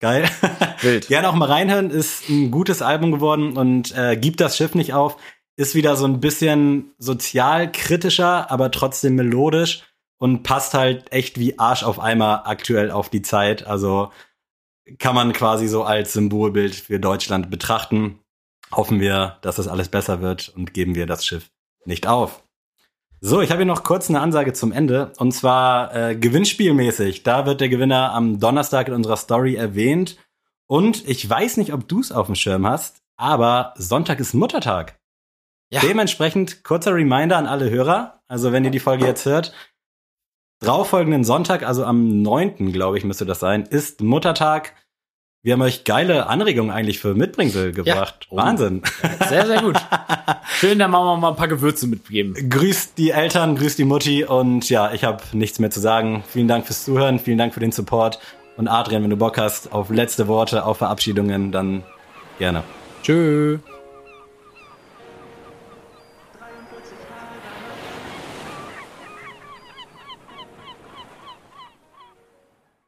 geil. Wild. Gerne auch mal reinhören. Ist ein gutes Album geworden und äh, gibt das Schiff nicht auf. Ist wieder so ein bisschen sozialkritischer, aber trotzdem melodisch und passt halt echt wie Arsch auf Eimer aktuell auf die Zeit. Also kann man quasi so als Symbolbild für Deutschland betrachten. Hoffen wir, dass das alles besser wird und geben wir das Schiff nicht auf. So, ich habe hier noch kurz eine Ansage zum Ende und zwar äh, gewinnspielmäßig. Da wird der Gewinner am Donnerstag in unserer Story erwähnt und ich weiß nicht, ob du es auf dem Schirm hast, aber Sonntag ist Muttertag. Ja. Dementsprechend kurzer Reminder an alle Hörer. Also wenn ihr die Folge jetzt hört, Darauffolgenden Sonntag, also am 9., glaube ich, müsste das sein, ist Muttertag. Wir haben euch geile Anregungen eigentlich für Mitbringsel gebracht. Ja. Oh. Wahnsinn. Sehr, sehr gut. Schön, da machen wir mal ein paar Gewürze mitgeben. Grüßt die Eltern, grüßt die Mutti und ja, ich habe nichts mehr zu sagen. Vielen Dank fürs Zuhören, vielen Dank für den Support. Und Adrian, wenn du Bock hast auf letzte Worte, auf Verabschiedungen, dann gerne. Tschüss.